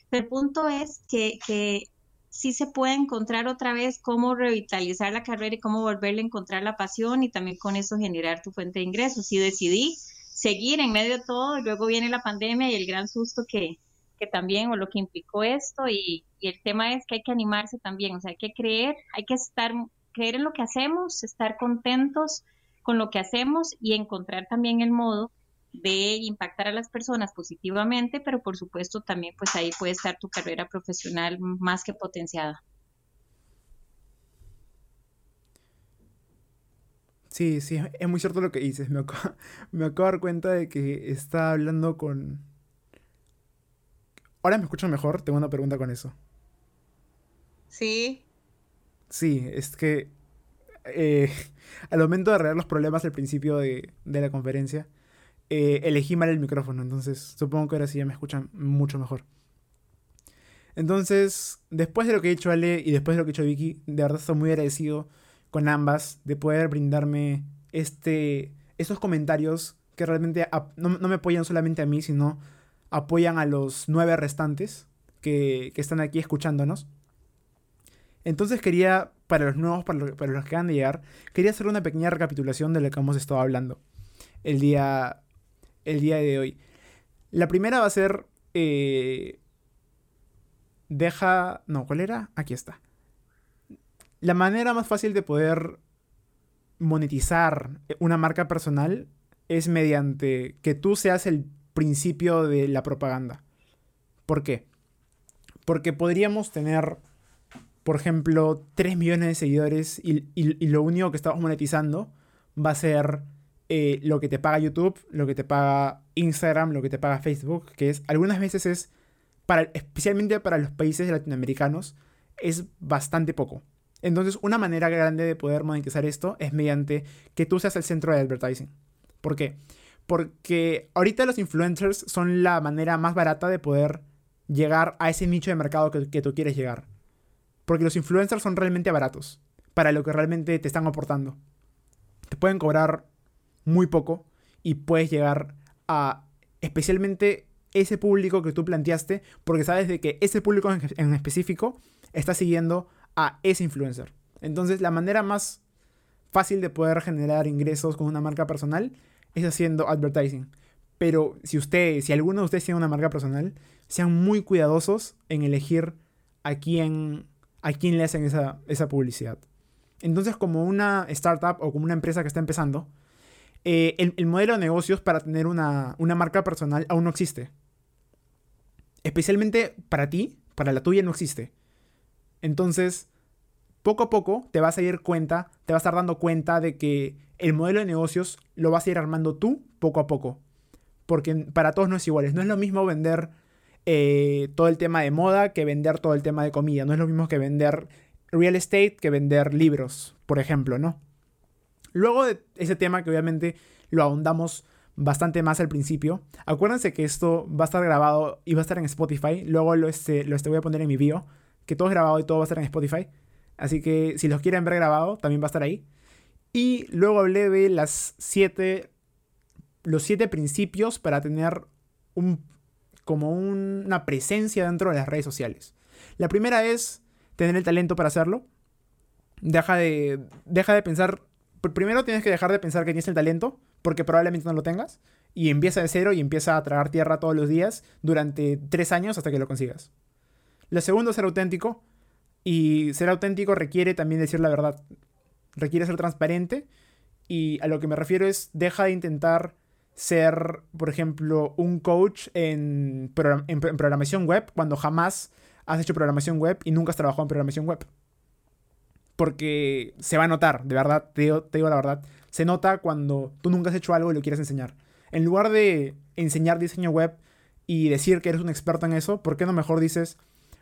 Pero el punto es que, que sí se puede encontrar otra vez cómo revitalizar la carrera y cómo volverle a encontrar la pasión y también con eso generar tu fuente de ingresos. Y decidí seguir en medio de todo luego viene la pandemia y el gran susto que, que también o lo que implicó esto y, y, el tema es que hay que animarse también, o sea, hay que creer, hay que estar, creer en lo que hacemos, estar contentos con lo que hacemos y encontrar también el modo de impactar a las personas positivamente, pero por supuesto también pues ahí puede estar tu carrera profesional más que potenciada. Sí, sí, es muy cierto lo que dices. Me acabo, [LAUGHS] me acabo de dar cuenta de que está hablando con... ¿Ahora me escucho mejor? Tengo una pregunta con eso. Sí. Sí, es que eh, [LAUGHS] al momento de arreglar los problemas al principio de, de la conferencia, eh, elegí mal el micrófono, entonces supongo que ahora sí ya me escuchan mucho mejor. Entonces, después de lo que he hecho Ale y después de lo que ha hecho Vicky, de verdad estoy muy agradecido con ambas de poder brindarme este, estos comentarios que realmente no, me apoyan solamente a mí, sino apoyan a los nueve restantes que, que están aquí escuchándonos. Entonces quería, para los nuevos, para, para los que van a llegar, quería hacer una pequeña recapitulación de lo que hemos estado hablando el día, el día de hoy. La primera va a ser... Eh, deja... No, ¿cuál era? Aquí está. La manera más fácil de poder monetizar una marca personal es mediante que tú seas el principio de la propaganda. ¿Por qué? Porque podríamos tener, por ejemplo, 3 millones de seguidores y, lo único que estamos monetizando va a ser eh, lo que te paga YouTube, lo que te paga Instagram, lo que te paga Facebook, que es algunas veces es, para, especialmente para los países latinoamericanos, es bastante poco. Entonces, una manera grande de poder monetizar esto es mediante que tú seas el centro de advertising. ¿Por qué? Porque ahorita los influencers son la manera más barata de poder llegar a ese nicho de mercado que, que tú quieres llegar. Porque los influencers son realmente baratos para lo que realmente te están aportando. Te pueden cobrar muy poco y puedes llegar a especialmente ese público que tú planteaste porque sabes de que ese público en, específico está siguiendo a ese influencer. Entonces la manera más fácil de poder generar ingresos con una marca personal es haciendo advertising. Pero si usted, si alguno de ustedes tiene una marca personal, sean muy cuidadosos en elegir a quién, a quién le hacen esa, esa publicidad. Entonces, como una startup o como una empresa que está empezando, eh, el, modelo de negocios para tener una, marca personal aún no existe. Especialmente para ti, para la tuya no existe. Entonces, poco a poco te vas a ir cuenta, te vas a estar dando cuenta de que el modelo de negocios lo vas a ir armando tú poco a poco. Porque para todos no es igual. No es lo mismo vender eh, todo el tema de moda que vender todo el tema de comida. No es lo mismo que vender real estate que vender libros, por ejemplo, ¿no? Luego de ese tema que obviamente lo ahondamos bastante más al principio, acuérdense que esto va a estar grabado y va a estar en Spotify. Luego lo, este, lo este voy a poner en mi bio, que todo es grabado y todo va a estar en Spotify. Así que si los quieren ver grabado, también va a estar ahí. Y luego hablé de las siete, los siete principios para tener un, como una presencia dentro de las redes sociales. La primera es tener el talento para hacerlo. Deja de, deja de pensar primero tienes que dejar de pensar que tienes el talento, porque probablemente no lo tengas, y empieza de cero y empieza a tragar tierra todos los días durante tres años hasta que lo consigas. Lo segundo es ser auténtico, y ser auténtico requiere también decir la verdad. Requiere ser transparente, y a lo que me refiero es, deja de intentar ser, por ejemplo, un coach en, en programación web cuando jamás has hecho programación web y nunca has trabajado en programación web porque se va a notar, de verdad, te digo, la verdad. Se nota cuando tú nunca has hecho algo y lo quieres enseñar. En lugar de enseñar diseño web y decir que eres un experto en eso, ¿por qué no mejor dices,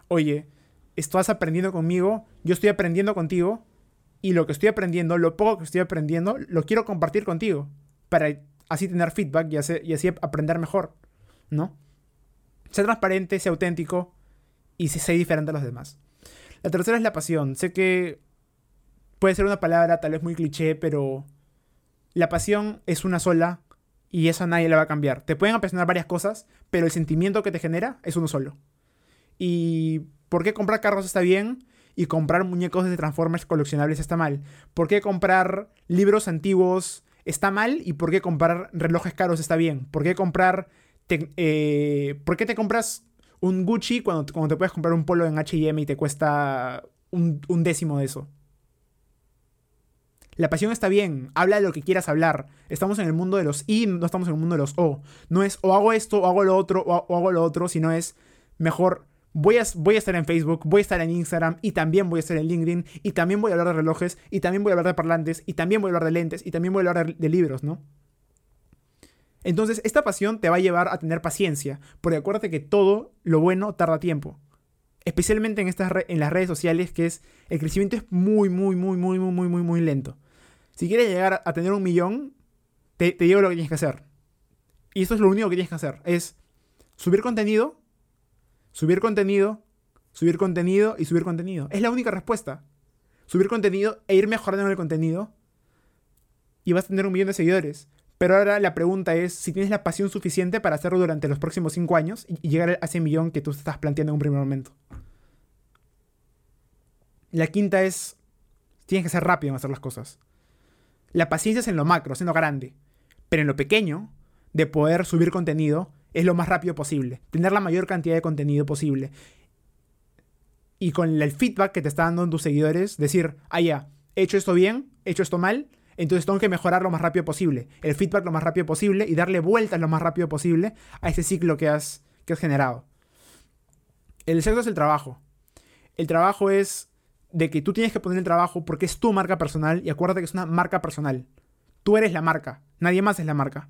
oye, estás aprendiendo conmigo, yo estoy aprendiendo contigo, y lo que estoy aprendiendo, lo poco que estoy aprendiendo, lo quiero compartir contigo, para así tener feedback y así, aprender mejor, ¿no? Sé transparente, sé auténtico y sé diferente a los demás. La tercera es la pasión. Sé que puede ser una palabra tal vez muy cliché, pero la pasión es una sola y eso nadie la va a cambiar. Te pueden apasionar varias cosas, pero el sentimiento que te genera es uno solo. ¿Y por qué comprar carros está bien? Y comprar muñecos de Transformers coleccionables está mal. ¿Por qué comprar libros antiguos está mal? ¿Y por qué comprar relojes caros está bien? ¿Por qué comprar... Eh, ¿Por qué te compras un Gucci cuando, te puedes comprar un polo en HM y te cuesta un, un décimo de eso? La pasión está bien, habla de lo que quieras hablar. Estamos en el mundo de los I, no estamos en el mundo de los O. No es o hago esto, o hago lo otro, o, hago lo otro, sino es mejor voy a, voy a estar en Facebook, voy a estar en Instagram y también voy a estar en LinkedIn y también voy a hablar de relojes y también voy a hablar de parlantes y también voy a hablar de lentes y también voy a hablar de, libros, ¿no? Entonces, esta pasión te va a llevar a tener paciencia, porque acuérdate que todo lo bueno tarda tiempo. Especialmente en, estas en las redes sociales, que es el crecimiento es muy, muy, muy, muy, muy, muy, muy, muy lento. Si quieres llegar a tener un millón, te, te digo lo que tienes que hacer. Y esto es lo único que tienes que hacer. Es subir contenido, subir contenido, subir contenido y subir contenido. Es la única respuesta. Subir contenido e ir mejorando el contenido. Y vas a tener un millón de seguidores. Pero ahora la pregunta es si tienes la pasión suficiente para hacerlo durante los próximos cinco años y llegar a ese millón que tú estás planteando en un primer momento. La quinta es, tienes que ser rápido en hacer las cosas. La paciencia es en lo macro, es en lo grande. Pero en lo pequeño, de poder subir contenido, es lo más rápido posible. Tener la mayor cantidad de contenido posible. Y con el feedback que te está dando tus seguidores, decir, ah, ya, he hecho esto bien, he hecho esto mal, entonces tengo que mejorar lo más rápido posible. El feedback lo más rápido posible y darle vueltas lo más rápido posible a ese ciclo que has, que has generado. El sexto es el trabajo. El trabajo es de que tú tienes que poner el trabajo porque es tu marca personal y acuérdate que es una marca personal. Tú eres la marca, nadie más es la marca.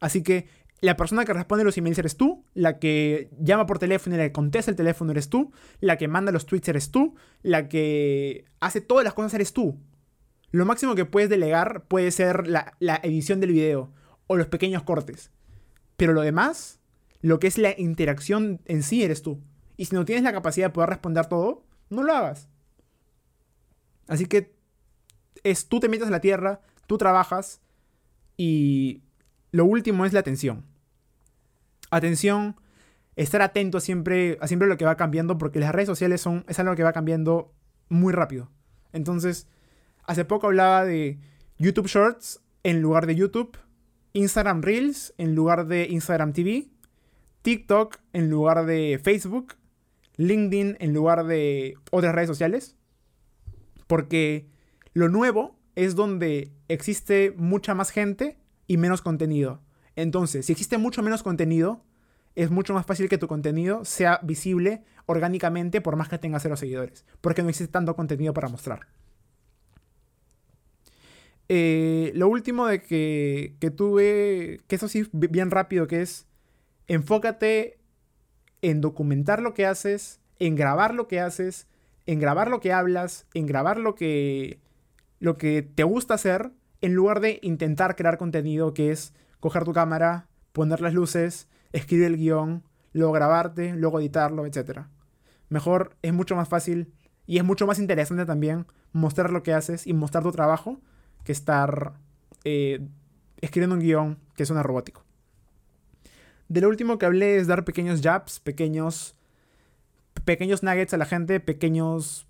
Así que la persona que responde los emails eres tú, la que llama por teléfono y la que contesta el teléfono eres tú, la que manda los tweets eres tú, la que hace todas las cosas eres tú. Lo máximo que puedes delegar puede ser la, la edición del video o los pequeños cortes. Pero lo demás, lo que es la interacción en sí, eres tú. Y si no tienes la capacidad de poder responder todo, no lo hagas. Así que es tú te metes a la tierra, tú trabajas y lo último es la atención. Atención, estar atento siempre, a siempre lo que va cambiando porque las redes sociales son, es algo que va cambiando muy rápido. Entonces, hace poco hablaba de YouTube Shorts en lugar de YouTube, Instagram Reels en lugar de Instagram TV, TikTok en lugar de Facebook, LinkedIn en lugar de otras redes sociales. Porque lo nuevo es donde existe mucha más gente y menos contenido. Entonces, si existe mucho menos contenido, es mucho más fácil que tu contenido sea visible orgánicamente por más que tenga cero seguidores. Porque no existe tanto contenido para mostrar. Eh, lo último de que, que tuve, que eso sí, bien rápido, que es enfócate en documentar lo que haces, en grabar lo que haces en grabar lo que hablas, en grabar lo que, lo que te gusta hacer, en lugar de intentar crear contenido que es coger tu cámara, poner las luces, escribir el guion, luego grabarte, luego editarlo, etc. Mejor es mucho más fácil y es mucho más interesante también mostrar lo que haces y mostrar tu trabajo que estar eh, escribiendo un guion que suena robótico. De lo último que hablé es dar pequeños jabs, pequeños pequeños nuggets a la gente, pequeños,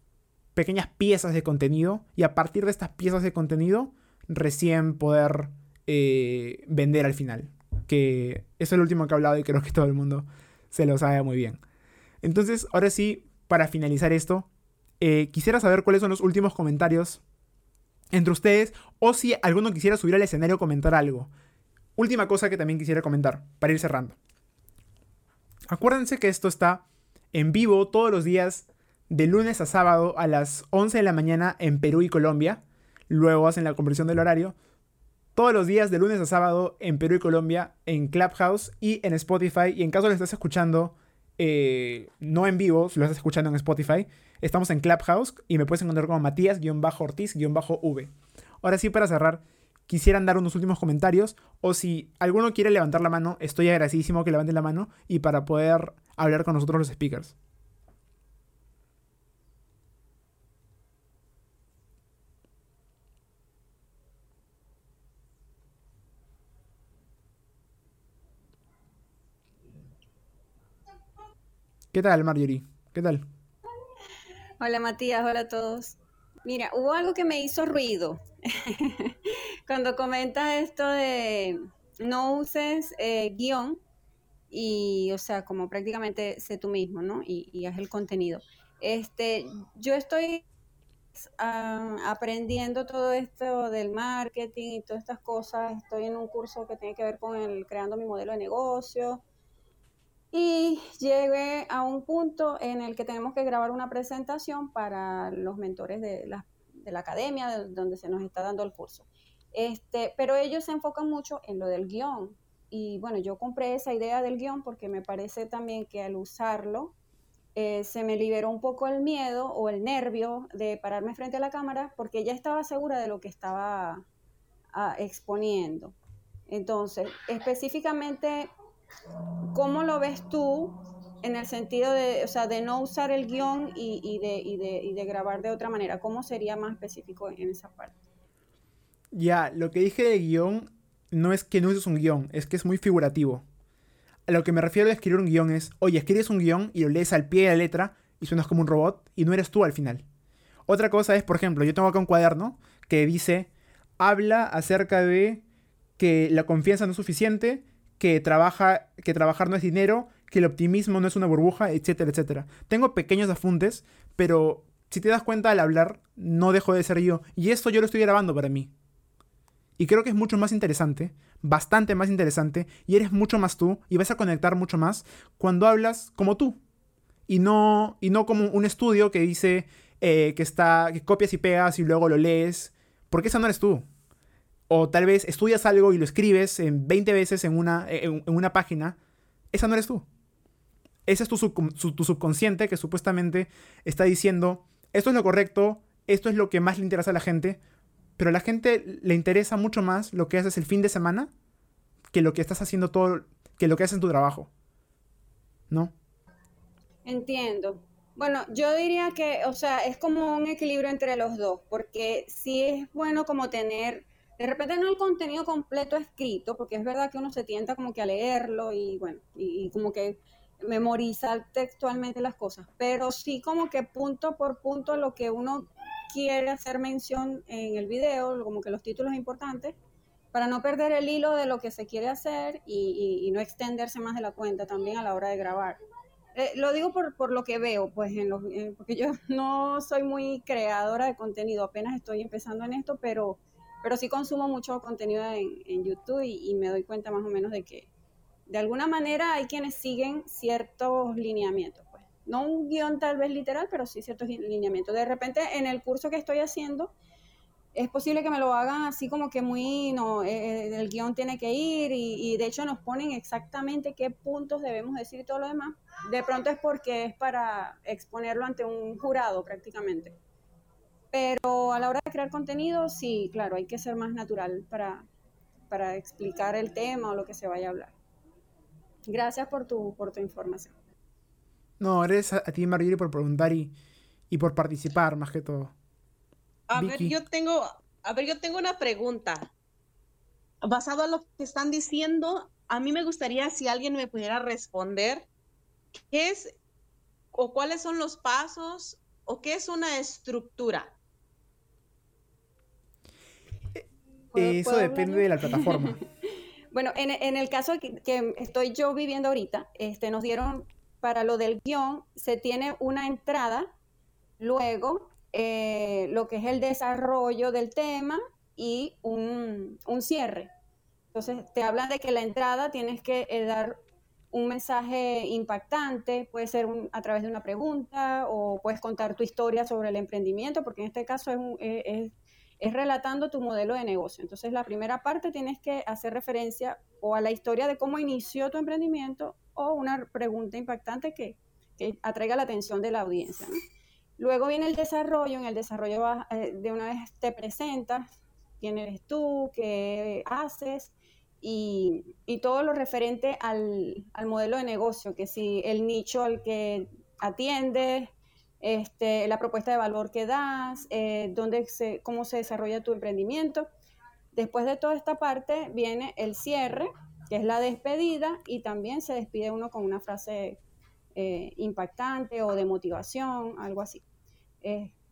pequeñas piezas de contenido y a partir de estas piezas de contenido recién poder eh, vender al final. Que eso es lo último que he hablado y creo que todo el mundo se lo sabe muy bien. Entonces, ahora sí, para finalizar esto, eh, quisiera saber cuáles son los últimos comentarios entre ustedes o si alguno quisiera subir al escenario comentar algo. Última cosa que también quisiera comentar para ir cerrando. Acuérdense que esto está en vivo todos los días de lunes a sábado a las 11 de la mañana en Perú y Colombia. Luego hacen la conversión del horario. Todos los días de lunes a sábado en Perú y Colombia en Clubhouse y en Spotify. Y en caso lo estés escuchando eh, no en vivo, si lo estás escuchando en Spotify, estamos en Clubhouse y me puedes encontrar como Matías-Ortiz-V. Ahora sí, para cerrar, quisieran dar unos últimos comentarios o si alguno quiere levantar la mano, estoy agradecidísimo que levanten la mano y para poder hablar con nosotros los speakers. ¿Qué tal, Marjorie? ¿Qué tal? Hola, Matías. Hola a todos. Mira, hubo algo que me hizo ruido [LAUGHS] cuando comentas esto de no uses eh, guion y, o sea, como prácticamente sé tú mismo, ¿no? Y, y haz el contenido. Este, yo estoy ah, aprendiendo todo esto del marketing y todas estas cosas. Estoy en un curso que tiene que ver con el creando mi modelo de negocio y llegué a un punto en el que tenemos que grabar una presentación para los mentores de la, de la academia, donde se nos está dando el curso. Este, pero ellos se enfocan mucho en lo del guion. Y bueno, yo compré esa idea del guion porque me parece también que al usarlo eh, se me liberó un poco el miedo o el nervio de pararme frente a la cámara porque ya estaba segura de lo que estaba ah, exponiendo. Entonces, específicamente ¿Cómo lo ves tú en el sentido de, o sea, de no usar el guion y, de, y, de, y, de, grabar de otra manera? ¿Cómo sería más específico en esa parte? Ya, lo que dije de guion no es que no uses un guion, es que es muy figurativo. A lo que me refiero de escribir un guion es, oye, escribes un guion y lo lees al pie de la letra y suenas como un robot y no eres tú al final. Otra cosa es, por ejemplo, yo tengo acá un cuaderno que dice, habla acerca de que la confianza no es suficiente que, trabaja, que trabajar no es dinero, que el optimismo no es una burbuja, etcétera, etcétera. Tengo pequeños apuntes, pero si te das cuenta al hablar, no dejo de ser yo. Y esto yo lo estoy grabando para mí. Y creo que es mucho más interesante, bastante más interesante, y eres mucho más tú, y vas a conectar mucho más cuando hablas como tú. Y no, y no como un estudio que dice eh, que, está, que copias y pegas y luego lo lees, porque esa no eres tú. O tal vez estudias algo y lo escribes en 20 veces en una, en, una página. Esa no eres tú. Ese es tu, tu subconsciente que supuestamente está diciendo, esto es lo correcto, esto es lo que más le interesa a la gente, pero a la gente le interesa mucho más lo que haces el fin de semana que lo que estás haciendo todo, que lo que haces en tu trabajo. ¿No? Entiendo. Bueno, yo diría que, o sea, es como un equilibrio entre los dos, porque sí es bueno como tener de repente no el contenido completo escrito, porque es verdad que uno se tienta como que a leerlo y bueno, y, como que memorizar textualmente las cosas, pero sí como que punto por punto lo que uno quiere hacer mención en el video, como que los títulos importantes, para no perder el hilo de lo que se quiere hacer y, no extenderse más de la cuenta también a la hora de grabar. Eh, lo digo por, por, lo que veo, pues, en los, porque yo [LAUGHS] no soy muy creadora de contenido, apenas estoy empezando en esto, pero pero sí consumo mucho contenido en, YouTube y, me doy cuenta más o menos de que de alguna manera hay quienes siguen ciertos lineamientos, pues. No un guion tal vez literal, pero sí ciertos lineamientos. De repente en el curso que estoy haciendo, es posible que me lo hagan así como que muy, no, eh, eh, el guion tiene que ir y, y, de hecho nos ponen exactamente qué puntos debemos decir y todo lo demás. De pronto es porque es para exponerlo ante un jurado prácticamente. Pero a la hora de crear contenido, sí, claro, hay que ser más natural para, para explicar el tema o lo que se vaya a hablar. Gracias por tu, por tu información. No, eres a, ti, Marjorie, por preguntar y, y, por participar, más que todo. A ver, yo tengo, a ver, yo tengo una pregunta. Basado en lo que están diciendo, a mí me gustaría si alguien me pudiera responder qué es o cuáles son los pasos o qué es una estructura. Eso depende de la plataforma. [LAUGHS] bueno, en, el caso que, estoy yo viviendo ahorita, este, nos dieron para lo del guion, se tiene una entrada, luego eh, lo que es el desarrollo del tema y un, cierre. Entonces, te hablan de que la entrada tienes que eh, dar un mensaje impactante, puede ser a través de una pregunta o puedes contar tu historia sobre el emprendimiento, porque en este caso es, es es relatando tu modelo de negocio. Entonces, la primera parte tienes que hacer referencia o a la historia de cómo inició tu emprendimiento o una pregunta impactante que, atraiga la atención de la audiencia. Luego viene el desarrollo. En el desarrollo eh, de una vez te presentas, quién eres tú, qué haces y, todo lo referente al, modelo de negocio, que si el nicho al que atiendes, este, la propuesta de valor que das, eh, dónde se, cómo se desarrolla tu emprendimiento. Después de toda esta parte viene el cierre, que es la despedida, y también se despide uno con una frase eh, impactante o de motivación, algo así.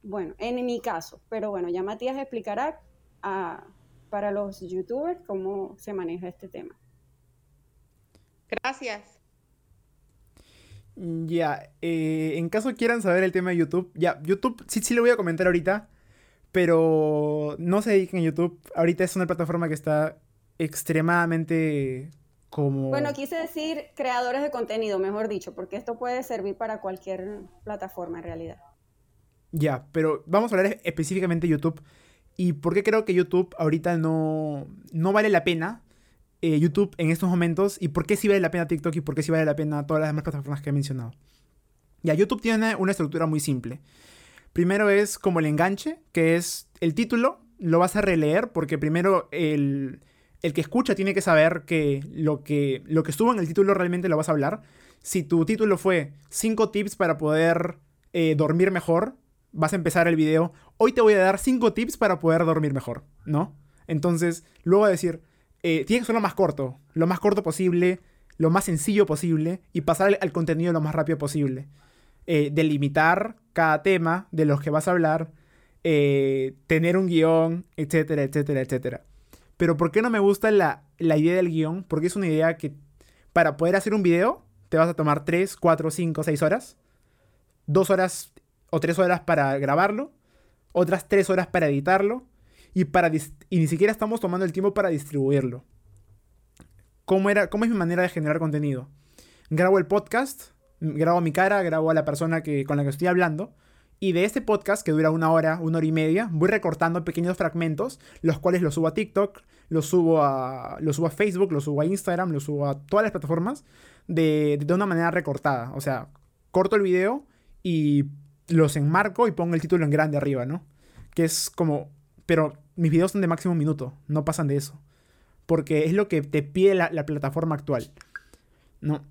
bueno, en mi caso, pero bueno, ya Matías explicará a, para los youtubers cómo se maneja este tema. Gracias. Ya, eh, en caso quieran saber el tema de YouTube, ya, YouTube sí, sí lo voy a comentar ahorita, pero no se dediquen a YouTube. Ahorita es una plataforma que está extremadamente como... Bueno, quise decir creadores de contenido, mejor dicho, porque esto puede servir para cualquier plataforma en realidad. Ya, pero vamos a hablar específicamente de YouTube. ¿Y por qué creo que YouTube ahorita no, no vale la pena? Eh, YouTube en estos momentos. ¿Y por qué sí vale la pena TikTok y por qué sí vale la pena todas las demás plataformas que he mencionado? Ya, YouTube tiene una estructura muy simple. Primero es como el enganche, que es el título, lo vas a releer porque primero el, el que escucha tiene que saber que lo, que lo que estuvo en el título realmente lo vas a hablar. Si tu título fue 5 tips para poder eh, dormir mejor, vas a empezar el video, hoy te voy a dar 5 tips para poder dormir mejor, ¿no? Entonces, luego decir, eh, tiene que ser lo más corto, lo más corto posible, lo más sencillo posible y pasar al, contenido lo más rápido posible. Eh, delimitar cada tema de los que vas a hablar, eh, tener un guion, etcétera, etcétera, etcétera. Pero ¿por qué no me gusta la, la idea del guion? Porque es una idea que para poder hacer un video te vas a tomar 3, 4, 5, 6 horas. Dos horas o tres horas para grabarlo, otras tres horas para editarlo y, para y ni siquiera estamos tomando el tiempo para distribuirlo. ¿Cómo, era, ¿Cómo es mi manera de generar contenido? Grabo el podcast, grabo mi cara, grabo a la persona que, con la que estoy hablando. Y de este podcast, que dura una hora, una hora y media, voy recortando pequeños fragmentos, los cuales los subo a TikTok, los subo a, los subo a Facebook, los subo a Instagram, los subo a todas las plataformas de, de una manera recortada. O sea, corto el video y los enmarco y pongo el título en grande arriba, ¿no? Que es como... Pero mis videos son de máximo minuto, no pasan de eso. Porque es lo que te pide la, plataforma actual. ¿No?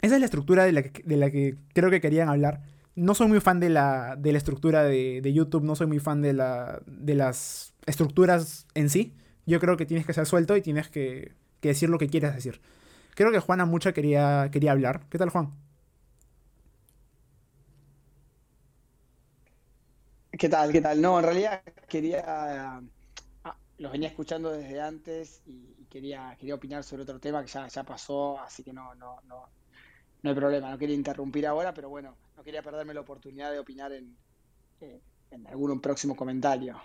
Esa es la estructura de la, que, creo que querían hablar. No soy muy fan de la, de la estructura de, YouTube, no soy muy fan de, la, de las estructuras en sí. Yo creo que tienes que ser suelto y tienes que, que decir lo que quieras decir. Creo que Juana Mucha quería, quería hablar. ¿Qué tal, Juan? ¿Qué tal? ¿Qué tal? No, en realidad quería. Los venía escuchando desde antes y, quería, quería opinar sobre otro tema que ya, ya pasó, así que no, no, no, no hay problema. No quería interrumpir ahora, pero bueno, no quería perderme la oportunidad de opinar en, eh, en algún próximo comentario.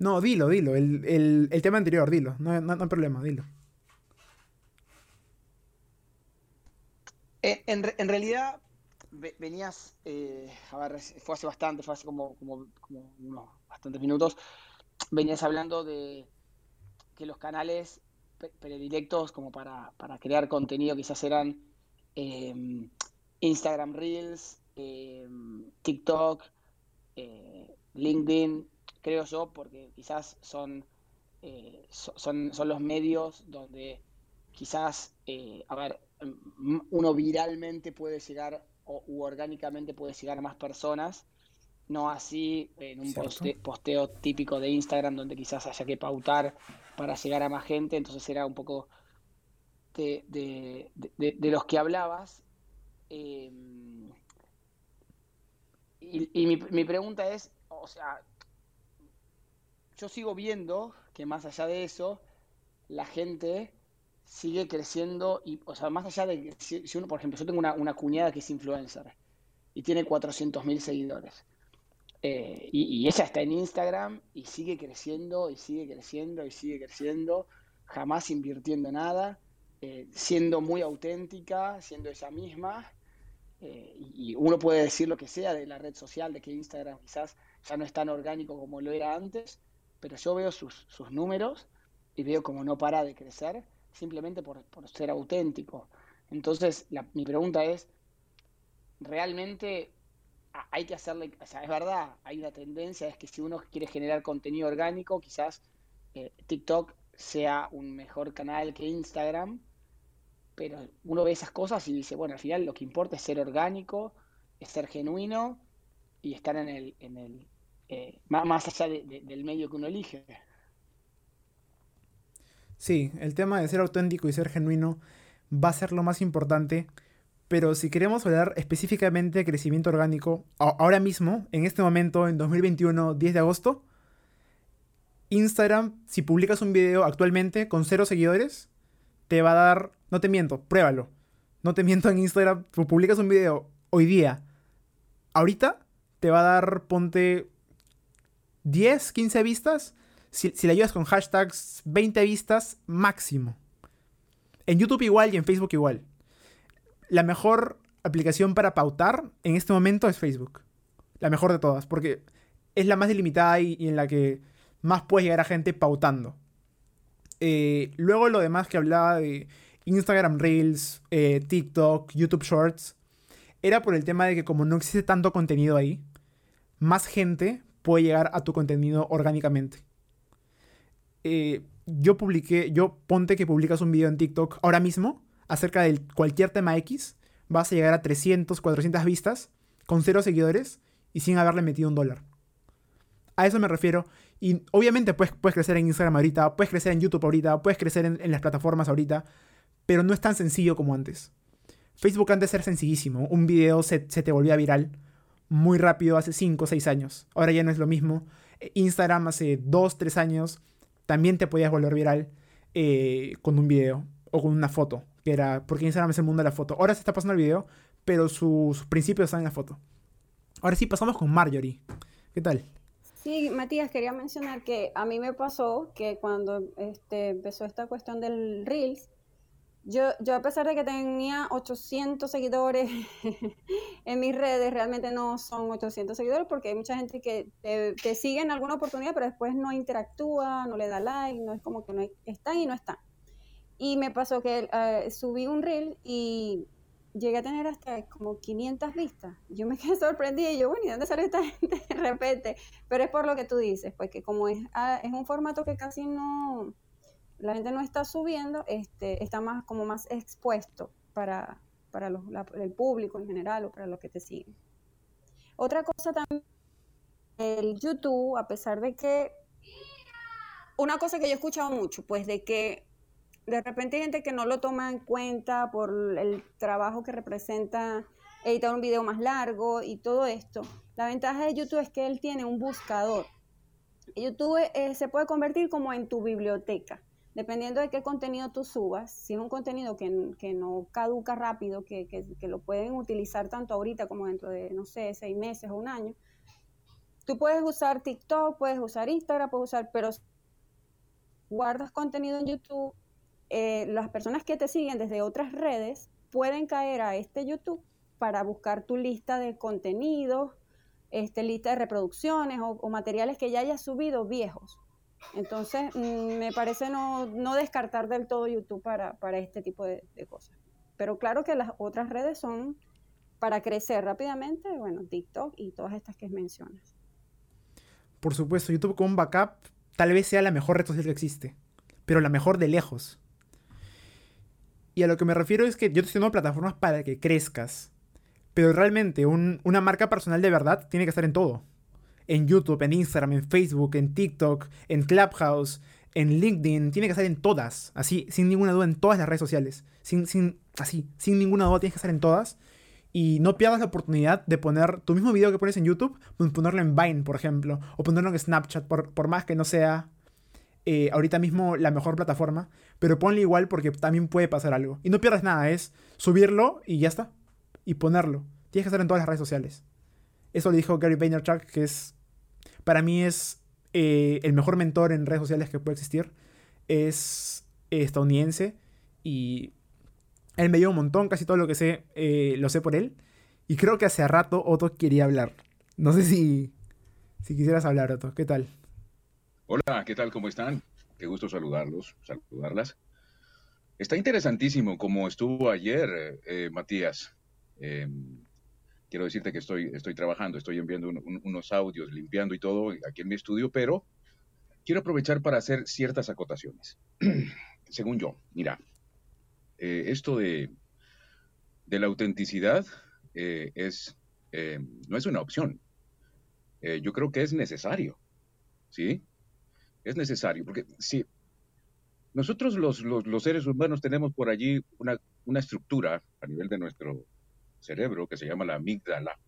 No, dilo, dilo. El, tema anterior, dilo. No, no, hay problema, dilo. Eh, en, en realidad, venías, eh, a ver, fue hace bastante, fue hace como, como, unos bastantes minutos, venías hablando de que los canales predilectos como para, crear contenido quizás eran em, Instagram Reels, em, TikTok, eh, LinkedIn, creo yo, porque quizás son, eh, son, son los medios donde quizás, a ver, uno viralmente puede llegar o, u orgánicamente puede llegar a más personas, no así en un posteo típico de Instagram donde quizás haya que pautar para llegar a más gente, entonces era un poco de, los que hablabas. Em, y, mi, mi, pregunta es, o sea, yo sigo viendo que más allá de eso, la gente sigue creciendo y, o sea, más allá de que si, uno, por ejemplo, yo tengo una, cuñada que es influencer y tiene 400.000 seguidores. Eh, y, ella está en Instagram y sigue creciendo y sigue creciendo y sigue creciendo, jamás invirtiendo nada, eh, siendo muy auténtica, siendo ella misma. Eh, y, uno puede decir lo que sea de la red social, de que Instagram quizás ya no es tan orgánico como lo era antes, pero yo veo sus, sus números y veo como no para de crecer simplemente por, ser auténtico. Entonces, mi pregunta es, ¿realmente hay que hacerle, o sea, es verdad, hay una tendencia, es que si uno quiere generar contenido orgánico, quizás eh, TikTok sea un mejor canal que Instagram, pero uno ve esas cosas y dice, bueno, al final lo que importa es ser orgánico, es ser genuino y estar en el, en el eh, más, allá del medio que uno elige. Sí, el tema de ser auténtico y ser genuino va a ser lo más importante. Pero si queremos hablar específicamente de crecimiento orgánico, ahora mismo, en este momento, en 2021, 10 de agosto, Instagram, si publicas un video actualmente con cero seguidores, te va a dar, no te miento, pruébalo. No te [LAUGHS] miento en Instagram, si publicas un video hoy día, ahorita, te va a dar, ponte 10, 15 vistas. Si, si le ayudas con hashtags, 20 vistas máximo. En YouTube igual y en Facebook igual. La mejor aplicación para pautar en este momento es Facebook. La mejor de todas, porque es la más delimitada y, en la que más puedes llegar a gente pautando. Eh, luego lo demás que hablaba de Instagram Reels, eh, TikTok, YouTube Shorts, era por el tema de que como no existe tanto contenido ahí, más gente puede llegar a tu contenido orgánicamente. Eh, yo publiqué, yo ponte que publicas un video en TikTok ahora mismo acerca de cualquier tema X, vas a llegar a 300, 400 vistas con cero seguidores y sin haberle metido un dólar. A eso me refiero. Y obviamente puedes, puedes crecer en Instagram ahorita, puedes crecer en YouTube ahorita, puedes crecer en, las plataformas ahorita, pero no es tan sencillo como antes. Facebook antes era sencillísimo. Un video se, te volvía viral muy rápido hace 5 o 6 años. Ahora ya no es lo mismo. Instagram hace 2, 3 años también te podías volver viral eh, con un video o con una foto. Que era, porque Instagram es el mundo de la foto. Ahora se está pasando el video, pero sus principios están en la foto. Ahora sí, pasamos con Marjorie. ¿Qué tal? Sí, Matías, quería mencionar que a mí me pasó que cuando este, empezó esta cuestión del Reels, yo, yo a pesar de que tenía 800 seguidores [LAUGHS] en mis redes, realmente no son 800 seguidores porque hay mucha gente que te, sigue en alguna oportunidad, pero después no interactúa, no le da like, no es como que no están y no están. Y me pasó que eh, subí un reel y llegué a tener hasta como 500 vistas. Yo me [LAUGHS] quedé sorprendida y yo, bueno, ¿y dónde sale esta gente de repente? Pero es por lo que tú dices, pues que como es, ah, es un formato que casi no la gente no está subiendo, este, está más como más expuesto para, para el público en general o para los que te siguen. Otra cosa también, el YouTube, a pesar de que, una cosa que yo he escuchado mucho, pues de que de repente hay gente que no lo toma en cuenta por el trabajo que representa editar un video más largo y todo esto. La ventaja de YouTube es que él tiene un buscador. YouTube eh, se puede convertir como en tu biblioteca dependiendo de qué contenido tú subas, si es un contenido que, no caduca rápido, que, lo pueden utilizar tanto ahorita como dentro de, no sé, seis meses o un año, tú puedes usar TikTok, puedes usar Instagram, puedes usar, pero guardas contenido en YouTube, eh, las personas que te siguen desde otras redes pueden caer a este YouTube para buscar tu lista de contenidos, este, lista de reproducciones o, materiales que ya hayas subido viejos. Entonces, mm, me parece no, descartar del todo YouTube para, este tipo de, cosas. Pero claro que las otras redes son para crecer rápidamente, bueno, TikTok y todas estas que mencionas. Por supuesto, YouTube con backup tal vez sea la mejor red social que existe, pero la mejor de lejos. Y a lo que me refiero es que yo te estoy dando plataformas para que crezcas, pero realmente una marca personal de verdad tiene que estar en todo en YouTube, en Instagram, en Facebook, en TikTok, en Clubhouse, en LinkedIn, tiene que estar en todas, así, sin ninguna duda, en todas las redes sociales. Sin, sin, así, sin ninguna duda, tienes que estar en todas. Y no pierdas la oportunidad de poner tu mismo video que pones en YouTube, pues, ponerlo en Vine, por ejemplo, o ponerlo en Snapchat, por, por más que no sea eh, ahorita mismo la mejor plataforma, pero ponle igual porque también puede pasar algo. Y no pierdas nada, es subirlo y ya está. Y ponerlo. Tienes que estar en todas las redes sociales. Eso le dijo Gary Vaynerchuk, que es para mí es eh, el mejor mentor en redes sociales que puede existir. Es estadounidense y él me dio un montón, casi todo lo que sé eh, lo sé por él. Y creo que hace rato Otto quería hablar. No sé si, si quisieras hablar, Otto. ¿Qué tal? Hola, ¿qué tal? ¿Cómo están? Qué gusto saludarlos, saludarlas. Está interesantísimo como estuvo ayer, eh, Matías. Em, quiero decirte que estoy, estoy trabajando, estoy enviando unos audios, limpiando y todo aquí en mi estudio, pero quiero aprovechar para hacer ciertas acotaciones. [CLEARS THROAT] Según yo, mira, eh, esto de, de, la autenticidad eh, es, no es una opción. yo creo que es necesario, ¿sí? Es necesario, porque si nosotros los, los, seres humanos tenemos por allí una, una estructura a nivel de nuestro cerebro que se llama la amígdala,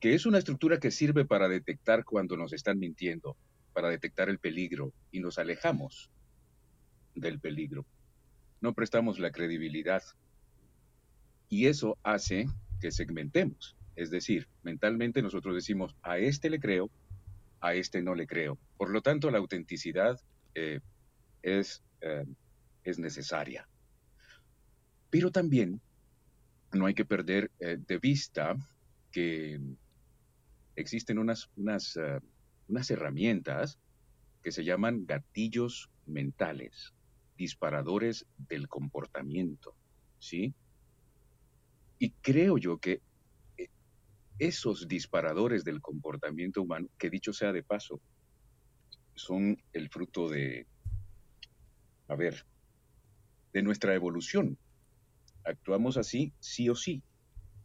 que es una estructura que sirve para detectar cuando nos están mintiendo, para detectar el peligro y nos alejamos del peligro. No prestamos la credibilidad. Y eso hace que segmentemos. Es decir, mentalmente nosotros decimos, a este le creo, a este no le creo. Por lo tanto, la autenticidad eh, es, eh, es necesaria. Pero también no hay que perder eh, de vista que existen unas, unas, unas herramientas que se llaman gatillos mentales disparadores del comportamiento, ¿sí? Y creo yo que esos disparadores del comportamiento humano, que dicho sea de paso, son el fruto de, a ver, de nuestra evolución. Actuamos así, sí o sí.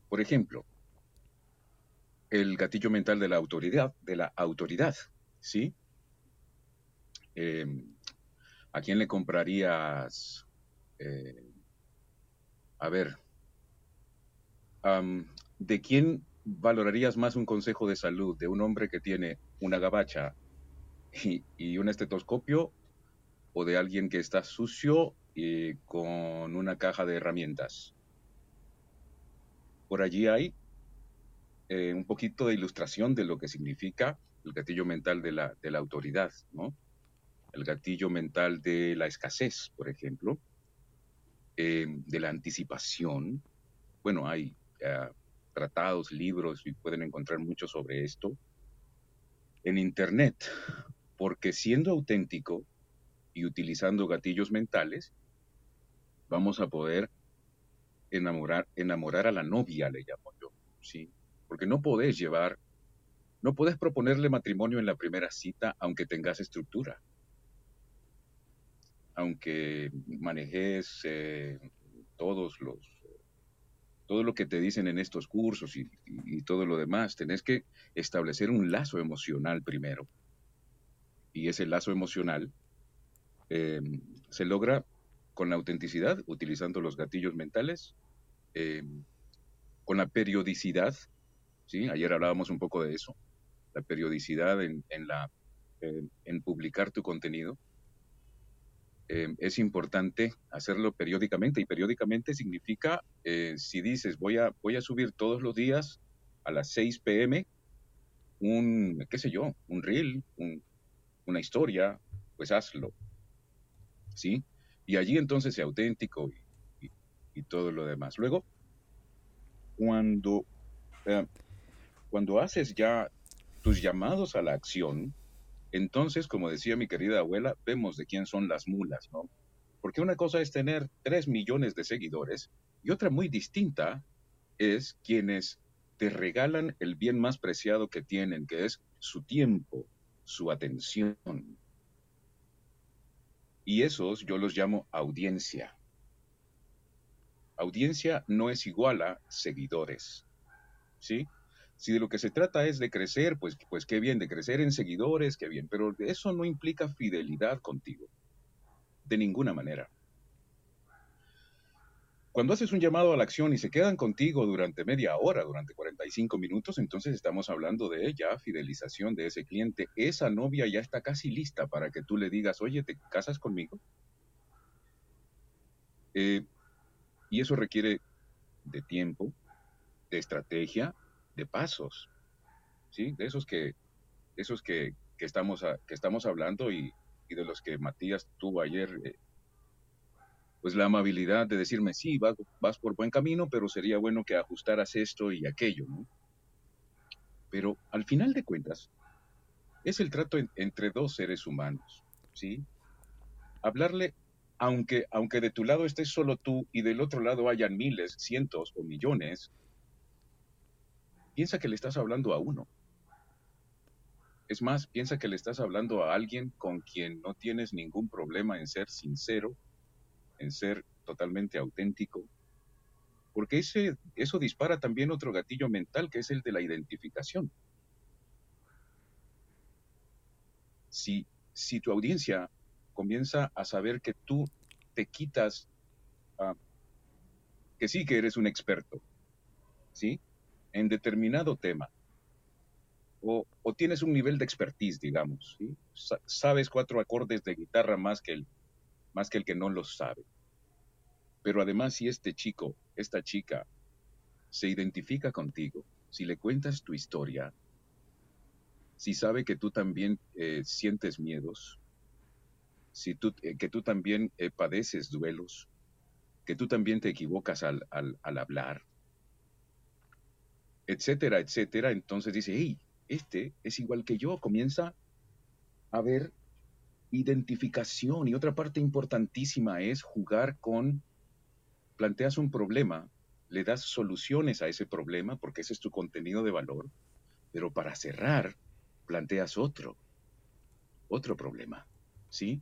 Por ejemplo, el gatillo mental de la autoridad, de la autoridad, ¿sí? Em, ¿A quién le comprarías? Eh, a ver, ¿de quién valorarías más un consejo de salud? ¿De un hombre que tiene una gabacha y, un estetoscopio o de alguien que está sucio y con una caja de herramientas? Por allí hay eh, un poquito de ilustración de lo que significa el gatillo mental de la, de la autoridad, ¿no? el gatillo mental de la escasez, por ejemplo, eh, de la anticipación. Bueno, hay eh, tratados, libros y pueden encontrar mucho sobre esto en Internet, porque siendo auténtico y utilizando gatillos mentales, vamos a poder enamorar, enamorar a la novia, le llamo yo, ¿sí? Porque no podés llevar, no podés proponerle matrimonio en la primera cita aunque tengas estructura aunque manejes eh, todos los todo lo que te dicen en estos cursos y, todo lo demás, tenés que establecer un lazo emocional primero. Y ese lazo emocional em, se logra con la autenticidad, utilizando los gatillos mentales, em, con la periodicidad, ¿sí? Ayer hablábamos un poco de eso, la periodicidad en, la, en publicar tu contenido, eh, es importante hacerlo periódicamente y periódicamente significa, eh, si dices voy a, voy a subir todos los días a las 6 pm un, qué sé yo, un reel, una historia, pues hazlo. ¿Sí? Y allí entonces sea auténtico y, todo lo demás. Luego, cuando, eh, cuando haces ya tus llamados a la acción, entonces, como decía mi querida abuela, vemos de quién son las mulas, ¿no? Porque una cosa es tener tres millones de seguidores y otra muy distinta es quienes te regalan el bien más preciado que tienen, que es su tiempo, su atención. Y esos yo los llamo audiencia. Audiencia no es igual a seguidores. ¿Sí? Si de lo que se trata es de crecer, pues, pues qué bien, de crecer en seguidores, qué bien, pero eso no implica fidelidad contigo, de ninguna manera. Cuando haces un llamado a la acción y se quedan contigo durante media hora, durante 45 minutos, entonces estamos hablando de ya fidelización de ese cliente. Esa novia ya está casi lista para que tú le digas, oye, ¿te casas conmigo? Eh, y eso requiere de tiempo, de estrategia, de pasos, ¿sí? De esos que, esos que, estamos, que estamos hablando y, de los que Matías tuvo ayer, eh, pues la amabilidad de decirme, sí, vas, vas, por buen camino, pero sería bueno que ajustaras esto y aquello, ¿no? Pero al final de cuentas, es el trato entre dos seres humanos, ¿sí? Hablarle, aunque, aunque de tu lado estés solo tú y del otro lado hayan miles, cientos o millones, piensa que le estás hablando a uno. Es más, piensa que le estás hablando a alguien con quien no tienes ningún problema en ser sincero, en ser totalmente auténtico, porque ese, eso dispara también otro gatillo mental, que es el de la identificación. Si, si tu audiencia comienza a saber que tú te quitas, ah, que sí que eres un experto, ¿sí? En determinado tema, o, o, tienes un nivel de expertise, digamos, ¿sí? sabes cuatro acordes de guitarra más que, el, más que el que no los sabe. Pero además, si este chico, esta chica, se identifica contigo, si le cuentas tu historia, si sabe que tú también eh, sientes miedos, si tú, eh, que tú también eh, padeces duelos, que tú también te equivocas al, al, al, hablar, etcétera, etcétera, entonces dice, hey, este es igual que yo, comienza a ver identificación. Y otra parte importantísima es jugar con planteas un problema, le das soluciones a ese problema, porque ese es tu contenido de valor, pero para cerrar, planteas otro, otro problema, ¿sí?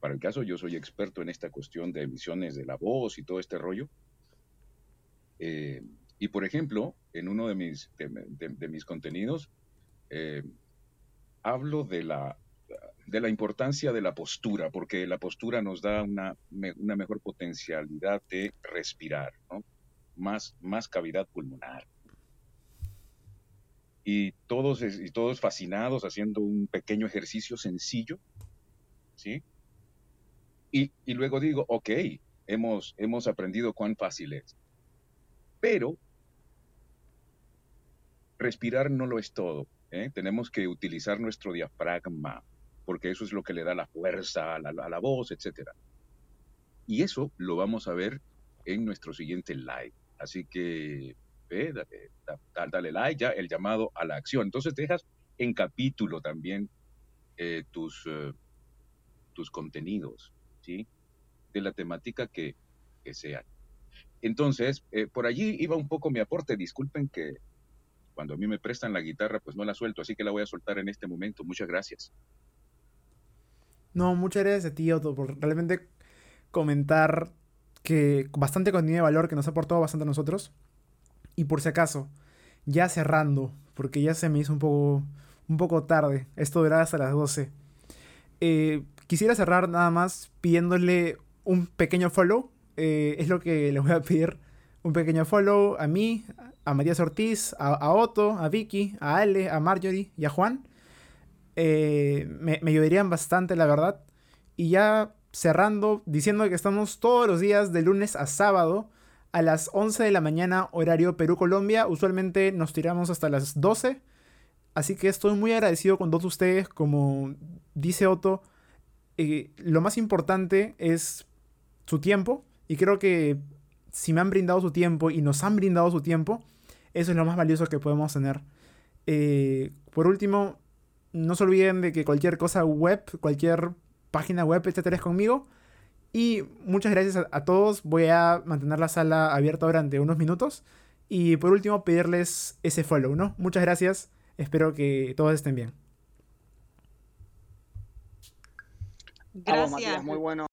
Para el caso, yo soy experto en esta cuestión de emisiones de la voz y todo este rollo. Eh, y por ejemplo, en uno de mis, de, mis contenidos, eh, hablo de la de la importancia de la postura, porque la postura nos da una, una mejor potencialidad de respirar, más, más cavidad pulmonar. Y todos, y todos fascinados haciendo un pequeño ejercicio sencillo, ¿sí? Y, y luego digo, ok, hemos, hemos aprendido cuán fácil es. Pero respirar no lo es todo. ¿eh? Tenemos que utilizar nuestro diafragma, porque eso es lo que le da la fuerza a la, voz, etc. Y eso lo vamos a ver en nuestro siguiente live. Así que eh, dale, like ya, el llamado a la acción. Entonces dejas en capítulo también eh, tus, uh, tus contenidos, ¿sí? De la temática que, que sean. Entonces, eh, por allí iba un poco mi aporte. Disculpen que cuando a mí me prestan la guitarra, pues no la suelto, así que la voy a soltar en este momento. Muchas gracias. No, muchas gracias a ti, Otto, por realmente comentar que bastante contenido de valor que nos ha aportado bastante a nosotros. Y por si acaso, ya cerrando, porque ya se me hizo un poco, un poco tarde, esto durará hasta las 12. Eh, quisiera cerrar nada más pidiéndole un pequeño follow. Eh, es lo que les voy a pedir. Un pequeño follow a mí, a Matías Ortiz, a, Otto, a Vicky, a Ale, a Marjorie y a Juan. Eh, me, me, ayudarían bastante, la verdad. Y ya cerrando, diciendo que estamos todos los días de lunes a sábado a las 11 de la mañana, horario Perú-Colombia. Usualmente nos tiramos hasta las 12. Así que estoy muy agradecido con todos ustedes. Como dice Otto, eh, lo más importante es su tiempo. Y creo que si me han brindado su tiempo y nos han brindado su tiempo, eso es lo más valioso que podemos tener. Eh, por último, no se olviden de que cualquier cosa web, cualquier página web, etcétera, es conmigo. Y muchas gracias a, a, todos. Voy a mantener la sala abierta durante unos minutos. Y por último, pedirles ese follow, ¿no? Muchas gracias. Espero que todos estén bien. Gracias. Matías, muy bueno.